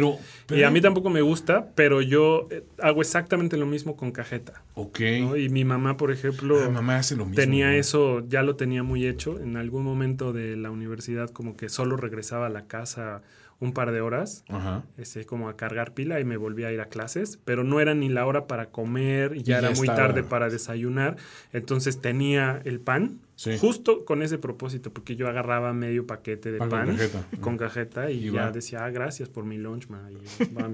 pero... pero Y a mí tampoco me gusta, pero yo eh, hago exactamente lo mismo con cajeta. Ok. ¿no? Y mi mamá, por ejemplo, Ah, mamá hace lo mismo. tenía ¿no? eso, ya lo tenía muy hecho. En algún momento de la universidad, como que solo regresaba a la casa un par de horas, Ajá. este, como a cargar pila y me volvía a ir a clases, pero no era ni la hora para comer, y ya Y era ya muy estaba. tarde para desayunar. Entonces tenía el pan. Sí. Justo con ese propósito, porque yo agarraba medio paquete de Pan pan, con cajeta. con cajeta y, Y ya va. decía, ah, gracias por mi lunch, ma.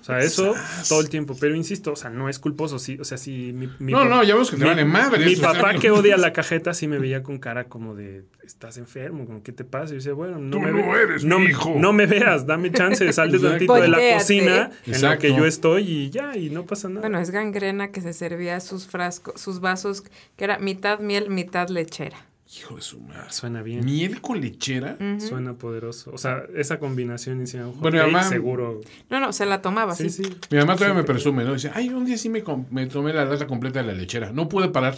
O sea, eso todo el tiempo. Pero insisto, o sea, no es culposo. Sí, o sea, si mi, mi No, no, ya vemos que te mi, vale madre. mi papá que odia la cajeta sí me veía con cara como de, estás enfermo, como, ¿qué te pasa? Y yo decía, bueno, no Tú me no eres no, mi me- hijo. no me veas, dame chance, sal de Exacto. tantito de la cocina en la Exacto. que yo estoy y ya, y no pasa nada. Bueno, es gangrena que se servía sus frascos, sus vasos, que era mitad miel, mitad lechera. Hijo de su madre. Suena bien. Miel con lechera. Suena poderoso. O sea, esa combinación hicieron un Bueno, cake, además- seguro. No, no, se la tomaba Sí, así. sí. Mi mamá todavía me presume, ¿no? Dice, ay, un día sí me, me tomé la lata completa de la lechera. No pude parar.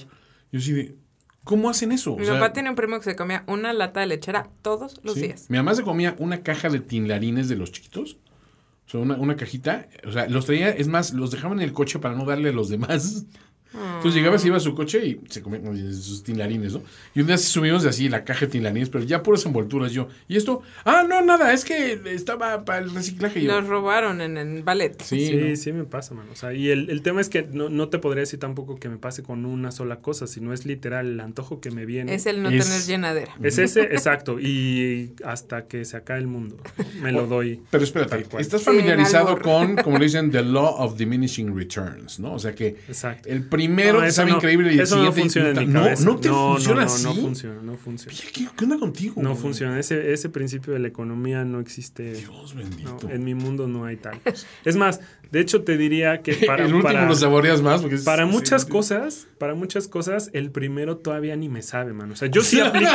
Yo sí de, ¿cómo hacen eso? Mi O sea, papá tiene un primo que se comía una lata de lechera todos los sí. días. Mi mamá se comía una caja de tinlarines de los chiquitos. O sea, una, una cajita. O sea, los traía, es más, los dejaba en el coche para no darle a los demás. Entonces llegaba, se iba a su coche y se comía sus tinlarines, ¿no? Y un día subimos de así la caja de tinlarines, pero ya puras envolturas yo. ¿Y esto? Ah, no, nada, es que estaba para el reciclaje. y yo, Los robaron en el ballet. Sí, Sí, ¿no? sí me pasa, mano. O sea, y el, el tema es que no, no te podría decir tampoco que me pase con una sola cosa, sino es literal el antojo que me viene. Es el no Es- tener llenadera. Es ese, exacto. Y hasta que se acabe el mundo, me lo doy. Pero espérate, Tal cual. estás familiarizado con, como le dicen, the law of diminishing returns, ¿no? O sea que Exacto. el primero No, sabe no- increíble y el eso no funciona en mi no, cabeza. no te funciona no, así. No, funciona, no funciona. ¿qué, qué onda contigo? No güey? funciona. Ese, ese principio de la economía no existe. Dios bendito. en mi mundo no hay tal. Es más, de hecho te diría que para, el último para, lo saboreas más porque es- para sí, muchas sí. cosas, para muchas cosas, el primero todavía ni me sabe, mano. O sea, yo sí aplico,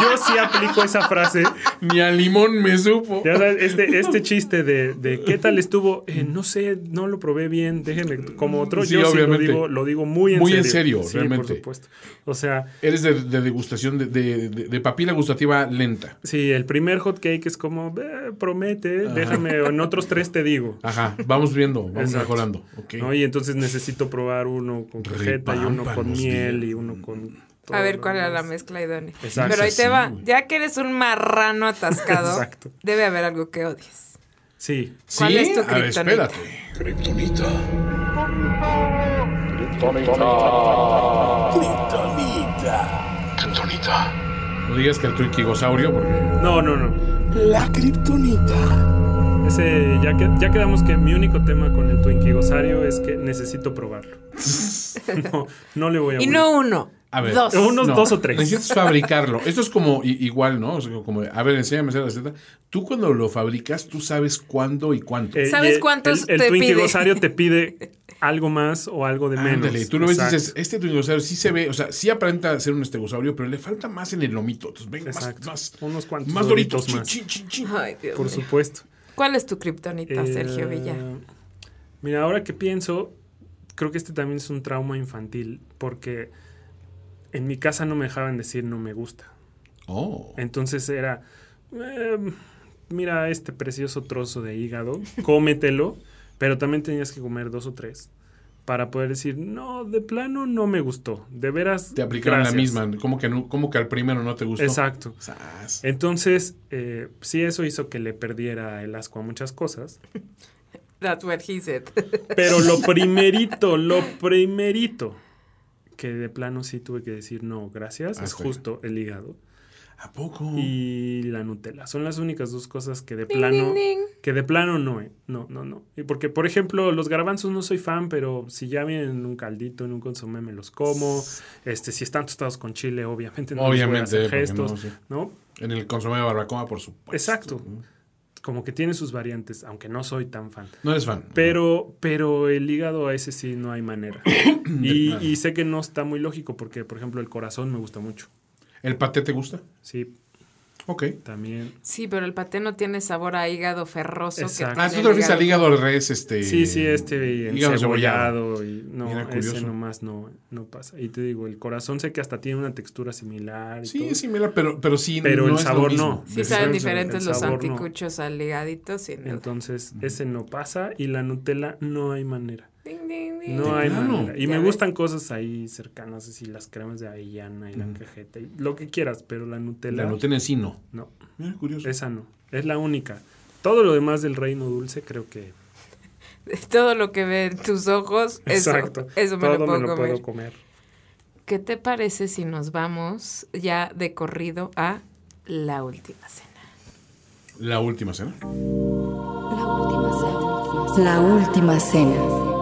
yo sí aplico esa frase. Ni a limón me supo. Ya sabes, este, este chiste de, de ¿qué tal estuvo? Eh, no sé, no lo probé bien, déjenme como otro. Sí, yo sí lo obviamente. digo, lo digo muy en Muy serio. en serio, sí, realmente. por supuesto. O sea, Eres de, de degustación, de, de- de- papila gustativa lenta. sí, el primer hot cake es como, "Eh, promete, déjame, o en otros tres te digo. Ajá, vamos viendo, vamos Exacto. mejorando. ok. ¿no? Y entonces necesito probar uno con cajeta y uno con miel bien. y uno con... todo A ver cuál era la mezcla idónea. Exacto. Pero ahí te Sí, va. güey. Ya que eres un marrano atascado, Exacto. debe haber algo que odies. Sí. ¿Cuál ¿Sí? es tu A ver, kriptonita? espérate. Kryptonita. Kryptonita. Kryptonita. No digas que el tuiquigosaurio porque... No, no, no. La Kryptonita. Ese, ya, que, ya quedamos que mi único tema con el Twinkie Gozario es que necesito probarlo. no, no le voy a Y morir. no uno, A ver. dos. Unos dos o tres. Necesitas fabricarlo. Esto es como i- igual, ¿no? O sea, como, a ver, enséñame a hacer la receta. Tú cuando lo fabricas, tú sabes cuándo y cuánto. Eh, ¿Sabes cuántos el, el te Twinkie pide? Gozario te pide algo más o algo de menos. Ándale, tú lo ves y dices, este tuigosaurio sí se ve, o sea, sí aparenta ser un estegosaurio, pero le falta más en el lomito. Entonces, venga, más, Exacto. más, Unos cuantos más doritos. doritos más. Chin, chin, chin, chin. Ay, Dios Por mío. supuesto. ¿Cuál es tu kriptonita, Sergio Eh, Villa? Mira, ahora que pienso, creo que este también es un trauma infantil, porque en mi casa no me dejaban decir no me gusta. Oh. Entonces era, "Eh, mira este precioso trozo de hígado, cómetelo, pero también tenías que comer dos o tres para poder decir, no, de plano no me gustó, de veras. Te aplicaron la gracias". misma. como que, no- como que al primero no te gustó? Exacto. Sas. Entonces, eh, sí, eso hizo que le perdiera el asco a muchas cosas. That's what he said. Pero lo primerito, lo primerito que de plano sí tuve que decir no, gracias, Ah, es justo el hígado ¿A poco? y la Nutella. Son las únicas dos cosas que de Ding, plano ding, ding. que de plano no, eh. no, no, no. Y porque por ejemplo, los garbanzos no soy fan, pero si ya vienen en un caldito, en un consomé me los como. Este, si están tostados con chile, obviamente no Obviamente, les voy a hacer gestos, no, sí. ¿no? En el consomé de barbacoa, por supuesto. Exacto. Como que tiene sus variantes, aunque no soy tan fan. No eres fan. Pero, pero el hígado a ese sí no hay manera. y, y sé que no está muy lógico porque, por ejemplo, el corazón me gusta mucho. ¿El paté te gusta? Sí, Ok. también. Sí, pero el paté no tiene sabor a hígado ferroso. que Exacto. Ah, tiene tú te refieres al hígado al res, este... Sí, sí, este hígado encebollado y no, ese curioso. nomás no, no pasa. Y te digo, el corazón sé que hasta tiene una textura similar y Sí, todo. sí, mira, pero, pero sí, Pero no el es lo sabor mismo. no. Sí saben diferentes los sabor no. anticuchos al sin duda. Entonces, ese no pasa y la Nutella no hay manera. Ding, ding, ding. No hay plano. manera. Y me ves. gustan cosas ahí cercanas, así las cremas de avellana y la cajeta y lo que quieras, pero la Nutella La Nutella en sí no. no. Mira, curioso. Esa no. Es la única. Todo lo demás del reino dulce creo que. Todo lo que ven tus ojos, eso, Exacto. eso me Todo lo puedo me lo comer. puedo comer. ¿Qué te parece si nos vamos ya de corrido a la última cena? La última cena. La última cena. La última cena.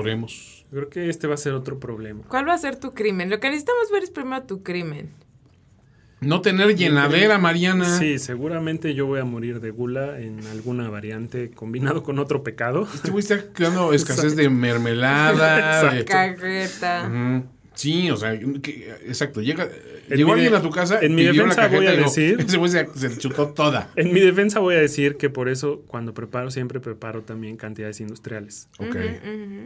Oremos. Creo que este va a ser otro problema. ¿Cuál va a ser tu crimen? Lo que necesitamos ver es primero tu crimen. No tener llenadera, Mariana. Sí, seguramente yo voy a morir de gula en alguna variante combinado con otro pecado. Este güey está creando escasez de mermelada. de- Cajeta. Ujú. Sí, o sea, que- exacto. Llega, En llegó mi alguien de- a tu casa, en mi defensa voy a decir- Ese güey se, se chutó toda. En mi defensa voy a decir que por eso cuando preparo siempre preparo también cantidades industriales. Ok.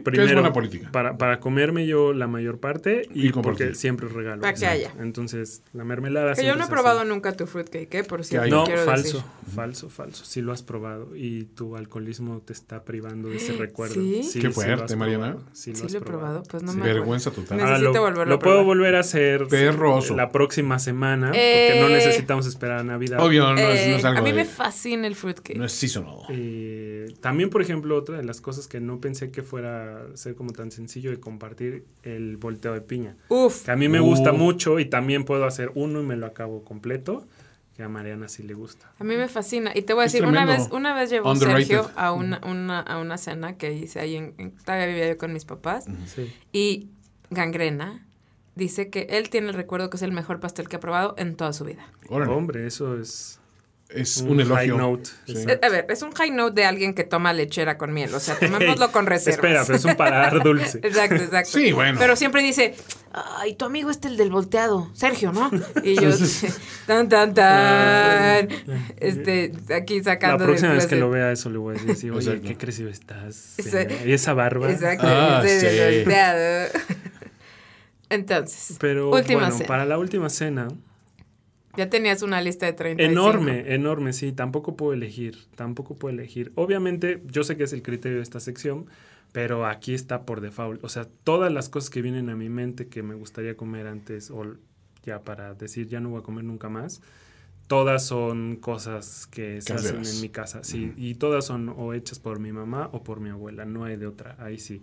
Primero, buena política. Para, para comerme yo la mayor parte y, porque siempre regalo. Para que haya. Entonces, la mermelada Que yo no he es probado así. nunca tu fruitcake, ¿eh? Por si? No, quiero falso, decir. falso, falso. Sí lo has probado y tu alcoholismo te está privando de ese recuerdo. ¿Sí? Qué lo fuerte, Mariana. probado. Sí, lo Sí has lo he probado, pues no me Vergüenza total. Necesito lo, volverlo lo a puedo volver a hacer Perroso. la próxima semana porque no Eh. necesitamos esperar a Navidad. Obvio, no, es, no Eh, es algo a mí de- me fascina el fruitcake. No es seasonal. Eh, también, por ejemplo, otra de las cosas que no pensé que fuera ser como tan sencillo de compartir, el volteo de piña. Uf. Que a mí me Uh. gusta mucho y también puedo hacer uno y me lo acabo completo, que a Mariana sí le gusta. A mí me fascina. Y te voy a Es decir, una vez, una vez llevó Underrated. Sergio a una, una, a una cena que hice ahí en, en- todavía vivía yo con mis papás. Sí. Y Gangrena dice que él tiene el recuerdo que es el mejor pastel que ha probado en toda su vida. Órale. Hombre, eso es es un un, elogio. high note. Sí. Es- A ver, es un high note de alguien que toma lechera con miel. O sea, tomémoslo con reservas. Espera, pero es un paladar dulce. Exacto, exacto. Sí, bueno. Pero siempre dice, ay, tu amigo este el del volteado, Sergio, ¿no? Y yo, tan, tan, tan. Este, aquí La sacando del próxima vez que lo vea eso le voy a decir, oye, Exacto. qué crecido estás. Eh, Y esa barba. Exacto, Ah, sí. volteado. Entonces, Pero última bueno, cena. para la última cena, Ya tenías una lista de 35. Enorme, enorme, sí. Tampoco puedo elegir. Tampoco puedo elegir. Obviamente, yo sé que es el criterio de esta sección, pero aquí está por default. O sea, todas las cosas que vienen a mi mente que me gustaría comer antes, o ya para decir ya no voy a comer nunca más, todas son cosas que se hacen en mi casa. Sí, y todas son o hechas por mi mamá o por mi abuela. No hay de otra. Ahí sí.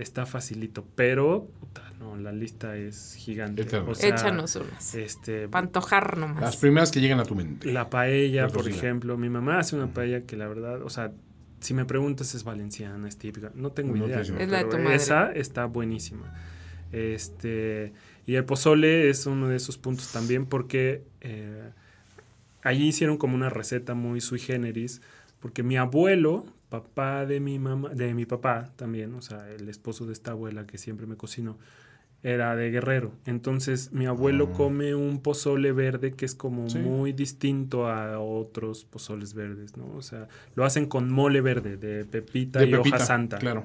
Está facilito, pero puta, no, la lista es gigante. O sea, Échanos unas. Este, Para antojar nomás. Las primeras que llegan a tu mente. la paella, La por cocina. ejemplo. Mi mamá hace una paella que la verdad, o sea, si me preguntas es valenciana, es típica. No tengo No idea. Es la de tu madre. Esa está buenísima. Este, y el pozole es uno de esos puntos también porque eh, allí hicieron como una receta muy sui generis, porque mi abuelo, papá de mi mamá, de mi papá también, o sea, el esposo de esta abuela que siempre me cocinó, era de Guerrero. Entonces, mi abuelo Ah. come un pozole verde que es como Sí. muy distinto a otros pozoles verdes, ¿no? O sea, lo hacen con mole verde, de pepita De y pepita, hoja santa. Claro.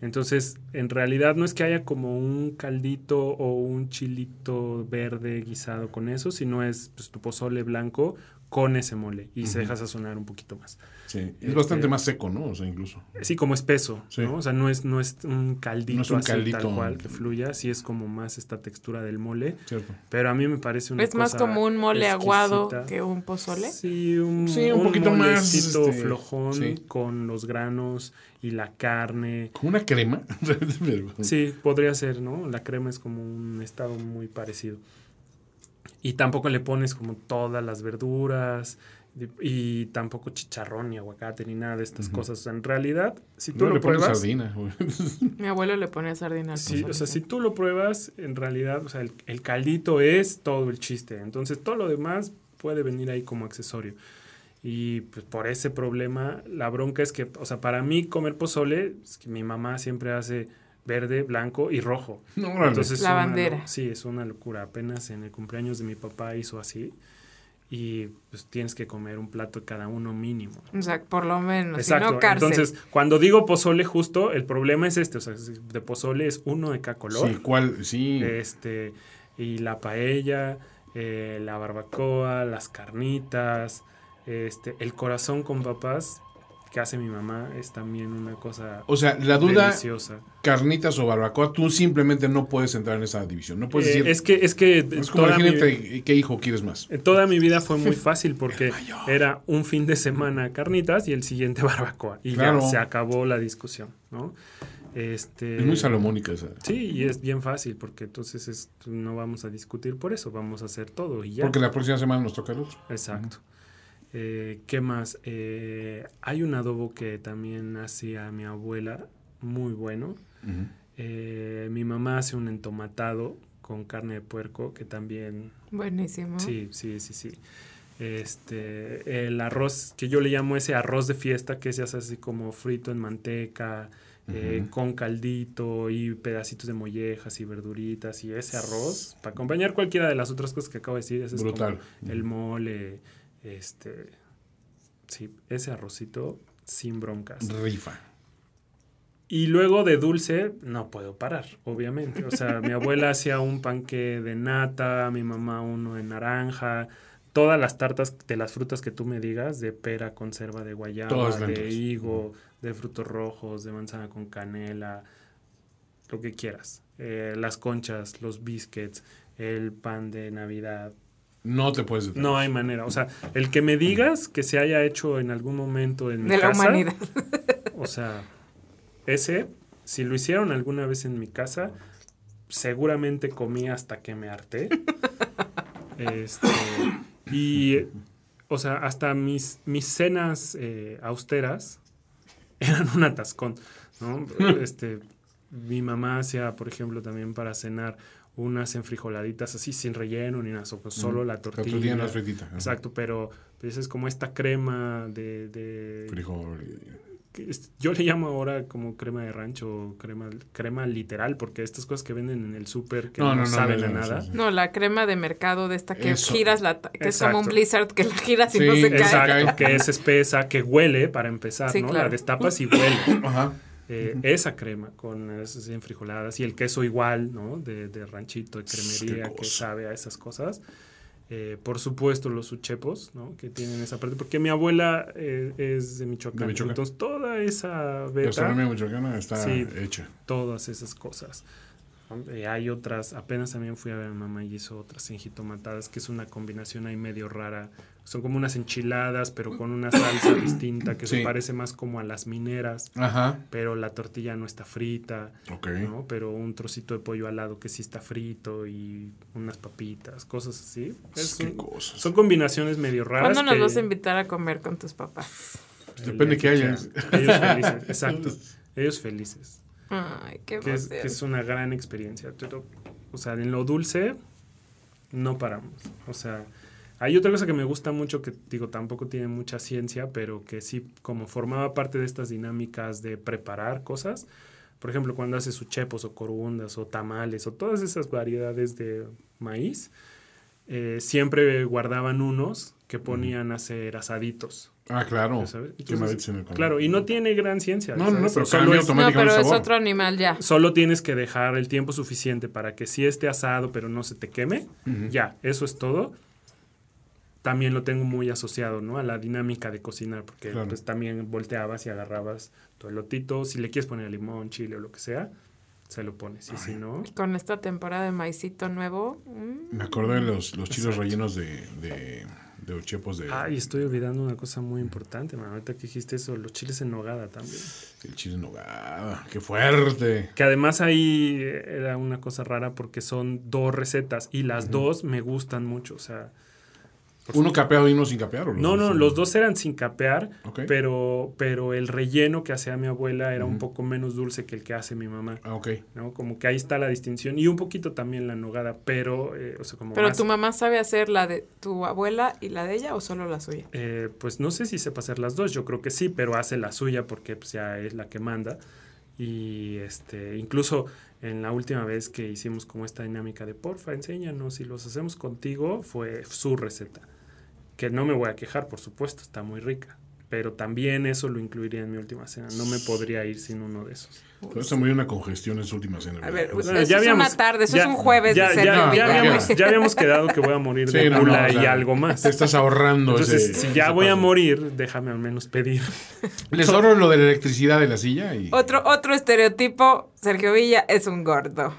Entonces, en realidad no es que haya como un caldito o un chilito verde guisado con eso, sino es pues, tu pozole blanco con ese mole y se Ujú. deja sazonar un poquito más. Sí. Es Este- bastante más seco, ¿no? O sea, incluso. Sí, como espeso, Sí. ¿no? O sea, no es, no es un caldito No es un así caldito. tal cual que fluya, sí es como más esta textura del mole, Cierto. pero a mí me parece una es más cosa como un mole aguado que un pozole. Sí, un, Sí, un poquito más, este, flojón sí. con los granos y la carne. Como una crema. Sí, podría ser, ¿no? La crema es como un estado muy parecido. Y tampoco le pones como todas las verduras y, tampoco chicharrón ni aguacate ni nada de estas cosas. O sea, en realidad, si tú No lo le pones pruebas, sardina. güey. Mi abuelo le pone sardina al sí, o sea, si tú lo pruebas, en realidad, o sea, el, el caldito es todo el chiste. Entonces, todo lo demás puede venir ahí como accesorio. Y pues por ese problema, la bronca es que, o sea, para mí comer pozole, es que mi mamá siempre hace verde, blanco y rojo. No. Entonces, La una bandera. sí, es una locura. Apenas en el cumpleaños de mi papá hizo así. Y pues tienes que comer un plato de cada uno mínimo. O sea, por lo menos. Exacto. Si no, cárcel. Entonces, cuando digo pozole justo, el problema es este. O sea, de pozole es uno de cada color. Sí, ¿cuál? Sí. Este, y la paella, eh, la barbacoa, las carnitas, este, el corazón con papas que hace mi mamá es también una cosa O sea, la duda, deliciosa. carnitas o barbacoa, tú simplemente no puedes entrar en esa división. No puedes Eh, decir. es que, es que es como toda mi- imagínate qué hijo quieres más. Eh, Toda mi vida fue muy fácil porque era un fin de semana carnitas y el siguiente barbacoa. Y Claro. ya se acabó la discusión, ¿no? Este, Es muy salomónica esa. Sí, y es bien fácil porque entonces es- no vamos a discutir por eso, vamos a hacer todo y ya. Porque la próxima semana nos toca el otro. Exacto. Eh, ¿Qué más? Eh, hay un adobo que también hacía mi abuela, muy bueno. Eh, mi mamá hace un entomatado con carne de puerco que también Buenísimo. Sí, sí, sí, sí. Este, el arroz, que yo le llamo ese arroz de fiesta, que se hace así como frito en manteca, eh, con caldito y pedacitos de mollejas y verduritas y ese arroz, para acompañar cualquiera de las otras cosas que acabo de decir, ese es como Brutal. el mole, este, sí, ese arrocito sin broncas. Rifa. Y luego de dulce, no puedo parar, obviamente. O sea, mi abuela hacía un panque de nata, mi mamá uno de naranja, todas las tartas de las frutas que tú me digas, de pera, conserva, de guayaba, de higo, de frutos rojos, de manzana con canela, lo que quieras. Eh, las conchas, los biscuits, el pan de Navidad. No te puedes detener. No hay manera. O sea, el que me digas que se haya hecho en algún momento en mi De la casa, humanidad. o sea, ese, si lo hicieron alguna vez en mi casa, seguramente comí hasta que me harté. Este, y, o sea, hasta mis, mis cenas eh, austeras eran un atascón, ¿no? Este, mi mamá hacía, por ejemplo, también para cenar unas enfrijoladitas así sin relleno ni nada, pues, solo la La tortilla. tortilla no es fritita. Exacto, pero pues, es como esta crema de... de Frijol. que es- yo le llamo ahora como crema de rancho, o crema, crema literal, porque estas cosas que venden en el súper que No, no, no, no, saben no, a no, nada. No, la crema de mercado de esta que Eso. giras la ta- que es como un Exacto. blizzard que la giras y Sí, no se cae. Exacto, cae. que es espesa, que huele para empezar, Sí, ¿no? claro. La destapas y huele. Ajá. Eh, Esa crema con esas enfrijoladas y el queso igual, ¿no? De, de ranchito, de cremería, que sabe a esas cosas. Eh, por supuesto, los uchepos, ¿no? Que tienen esa parte. Porque mi abuela eh, es de Michoacán. De Michoacán. Entonces, toda esa beta, gastronomía michoacana está Sí. hecha. todas esas cosas. Eh, hay otras, apenas también fui a ver a mi mamá y hizo otras enjitomatadas, que es una combinación ahí medio rara. Son como unas enchiladas, pero con una salsa distinta, que Sí. se parece más como a las mineras, Ajá. pero la tortilla no está frita, Ok. ¿no? Pero un trocito de pollo al lado que sí está frito y unas papitas, cosas así. Es Qué un- cosas. son combinaciones medio raras. ¿Cuándo nos que- vas a invitar a comer con tus papás? Depende que haya. quieran. Ellos felices, exacto. Ellos felices. Ay, qué que es, emoción. que es una gran experiencia. O sea, en lo dulce no paramos. O sea, hay otra cosa que me gusta mucho que digo tampoco tiene mucha ciencia, pero que sí como formaba parte de estas dinámicas de preparar cosas. Por ejemplo, cuando haces uchepos o corundas o tamales o todas esas variedades de maíz, eh, siempre guardaban unos que ponían a hacer asaditos. Ah, claro. Entonces, claro, y no tiene gran ciencia. No, no, no, pero Solo es- No, pero es otro animal ya. Solo tienes que dejar el tiempo suficiente para que si esté asado pero no se te queme. Ya, eso es todo. También lo tengo muy asociado, ¿no? A la dinámica de cocinar, porque Claro. pues también volteabas y agarrabas tu elotito. Si le quieres poner limón, chile o lo que sea, se lo pones. Y si no, Con esta temporada de maicito nuevo. mm, Me acordé de los, los chiles rellenos de, de, de ochepos de. Ay, estoy olvidando una cosa muy importante, man. Ahorita que dijiste eso, los chiles en nogada también. El chile en nogada. ¡Qué fuerte! Que además ahí eh, era una cosa rara porque son dos recetas y las dos me gustan mucho. O sea, ¿Uno capeado y uno sin capear? ¿o los No, no, los dos eran sin capear, pero, pero el relleno que hacía mi abuela era un poco menos dulce que el que hace mi mamá, Ah, ok. ¿no? Como que ahí está la distinción y un poquito también la nogada, pero, eh, o sea, como ¿Pero más, tu mamá sabe hacer la de tu abuela y la de ella o solo la suya? eh, pues no sé si sepa hacer las dos, yo creo que sí, pero hace la suya porque pues, ya es la que manda y este, incluso en la última vez que hicimos como esta dinámica de porfa, enséñanos y los hacemos contigo, fue su receta. Que no me voy a quejar, por supuesto, está muy rica. Pero también eso lo incluiría en mi última cena. No me podría ir sin uno de esos. Pero una congestión en su última cena. A ver, ¿verdad? pues, Bueno, eso ya es habíamos- una tarde, eso ya- es un jueves Ya, de ya- habíamos, ya habíamos quedado que voy a morir Sí, de no, gula no, o y algo más. Te estás ahorrando Entonces, ese- si ese ya voy a morir, déjame al menos pedir. Les ahorro lo de la electricidad de la silla y. Otro, otro estereotipo, Sergio Villa es un gordo.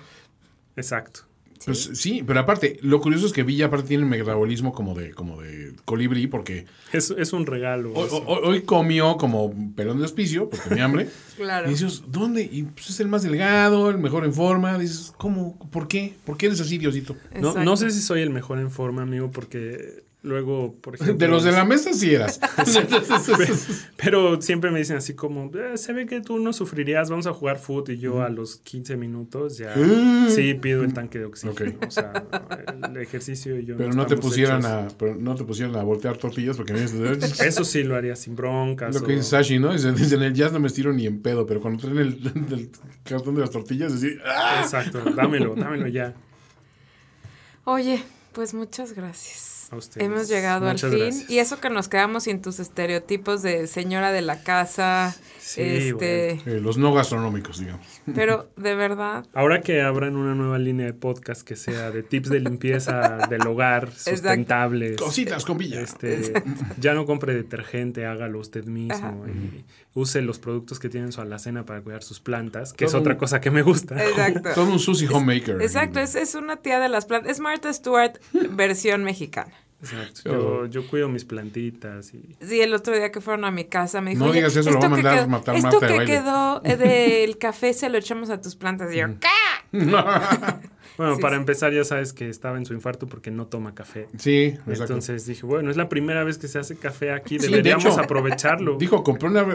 Exacto. Pues sí, pero aparte, lo curioso es que Villa aparte tiene un metabolismo como de, como de colibrí, porque Es, es un regalo. hoy, eso. hoy- hoy comió como pelón de hospicio, porque tenía hambre. Claro. Y dices, ¿dónde? Y pues es el más delgado, el mejor en forma. Dices, ¿cómo? ¿Por qué? ¿Por qué eres así, Diosito? No, no sé si soy el mejor en forma, amigo, porque Luego, por ejemplo... De los de la mesa sí eras. Pero siempre me dicen así como, "Eh, se ve que tú no sufrirías, vamos a jugar fútbol y yo a los 15 minutos ya sí pido el tanque de oxígeno. O sea, el ejercicio y yo Pero no te pusieran hechos. a, pero no te pusieran a voltear tortillas porque Eso sí lo haría sin broncas. lo que dice Sashi, ¿no? Dice, dice, en el jazz no me estiro ni en pedo, pero cuando traen el, el cartón de las tortillas, así, ¡ah! Exacto, dámelo, dámelo ya. Oye, pues muchas gracias. A ustedes. Hemos llegado Muchas al fin. gracias. Y eso que nos quedamos sin tus estereotipos de señora de la casa. Sí, este, Eh, los no gastronómicos, digamos. Pero de verdad, Ahora que abran una nueva línea de podcast que sea de tips de limpieza del hogar, sustentables. Cositas con Villa. Este, ya no compre detergente, hágalo usted mismo y use los productos que tienen en su alacena para cuidar sus plantas, que es otra cosa que me gusta. exacto. Todo un Susie Homemaker. Exacto, es, es una tía de las plantas. Es Martha Stewart versión mexicana. Exacto. Yo, yo cuido mis plantitas y Sí, el otro día que fueron a mi casa me dijo, No "Oye, digas eso, lo va a esto que mandar a quedó- matar Esto Marta de que baile". quedó eh, del café se lo echamos a tus plantas. Y yo, ¿qué? bueno, Sí, para sí. empezar ya sabes que estaba en su infarto porque no toma café. Sí, exacto. Entonces dije, bueno, es la primera vez que se hace café aquí, Sí, de deberíamos hecho, aprovecharlo. Dijo, compré una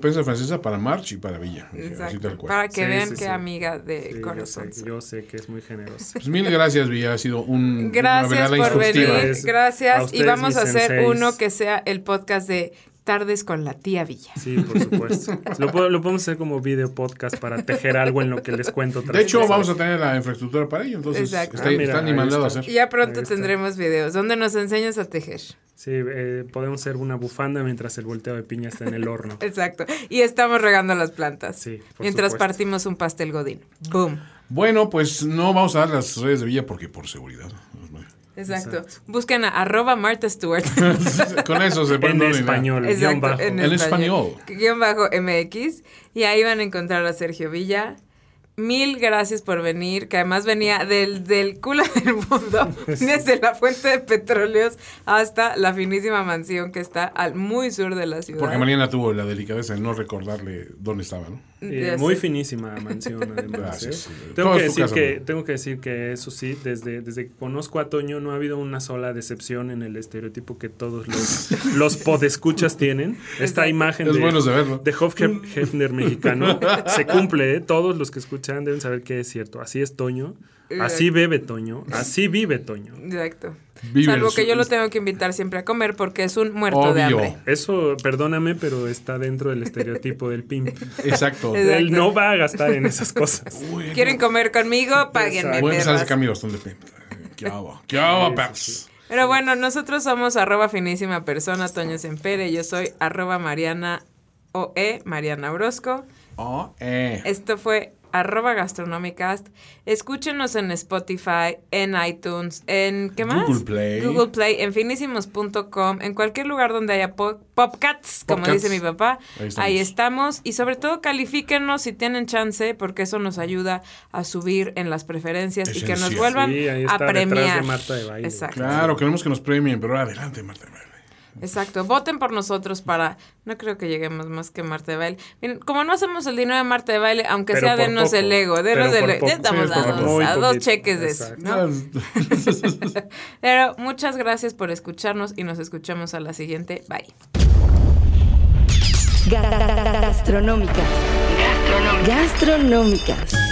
prensa francesa para March y para Villa. Así Exacto. tal cual. Para que Sí, vean sí, qué sí. amiga de Sí, yo, corazón. sé, yo sé que es muy generoso. Pues mil gracias, Villa. Ha sido un, Gracias por instructiva. venir. Gracias. Y vamos a hacer senseis. uno que sea el podcast de Tardes con la tía Villa. Sí, por supuesto. Lo, podemos hacer como video podcast para tejer algo en lo que les cuento. De hecho, cosas. vamos a tener la infraestructura para ello. Entonces, Exacto. está, Ah, mira, está a hacer. Ya pronto tendremos videos donde nos enseñas a tejer. Sí, eh, podemos hacer una bufanda mientras el volteo de piña está en el horno. Exacto. Y estamos regando las plantas. Sí, por mientras supuesto. partimos un pastel godín. Boom. Bueno, pues no vamos a dar las redes de Villa porque por seguridad. Exacto. Busquen a arroba Martha Stewart. Con eso se En pueden dominar. español, guion Exacto, bajo. en En español. Guión bajo MX. Y ahí van a encontrar a Sergio Villa. Mil gracias por venir, que además venía del, del culo del mundo, desde la fuente de petróleos hasta la finísima mansión que está al muy sur de la ciudad. Porque Mariana tuvo la delicadeza de no recordarle dónde estaba, ¿no? Eh, muy finísima mansión, además. ¿eh? Tengo, que decir que, tengo que decir que eso sí, desde, desde que conozco a Toño no ha habido una sola decepción en el estereotipo que todos los, los podescuchas tienen. Esta imagen Es de, bueno de Hef- mexicano se cumple. ¿eh? Todos los que escuchan deben saber que es cierto. Así es Toño. Así bebe Toño. Así vive Toño. Exacto. Vive Salvo que yo lo tengo que invitar siempre a comer porque es un muerto de hambre. Eso, perdóname, pero está dentro del estereotipo del pimp. Exacto. Exacto. Él no va a gastar en esas cosas. ¿Quieren comer conmigo? Páguenme, Voy a empezar ese perras. cambio bastante. ¿Qué hago? ¿Qué hago, Pero bueno, nosotros somos arroba finísima persona, Toño Sempere. Yo soy arroba Mariana OE, Mariana Orozco. Oh, eh. Esto fue arroba gastronomicast. Escúchenos en Spotify, en iTunes, en ¿qué más? Google Play. Google Play, en finísimos.com, en cualquier lugar donde haya po- popcats, como Popcats. dice mi papá. Ahí Ahí estamos. Y sobre todo califíquenos si tienen chance, porque eso nos ayuda a subir en las preferencias y que nos vuelvan Sí, ahí a está de premiar. Marta de baile. Exacto. Claro, queremos que nos premien, pero adelante, Marta. Exacto, voten por nosotros para, no creo que lleguemos más que Marta de Baile. Miren, como no hacemos el dinero de Marta de Baile, aunque Pero sea denos poco. el ego, denos el ego. Ya estamos Sí, a, dos, a cheques de eso. Pero muchas gracias por escucharnos y nos escuchamos a la siguiente. Bye. Gastronómicas. Gastronómicas.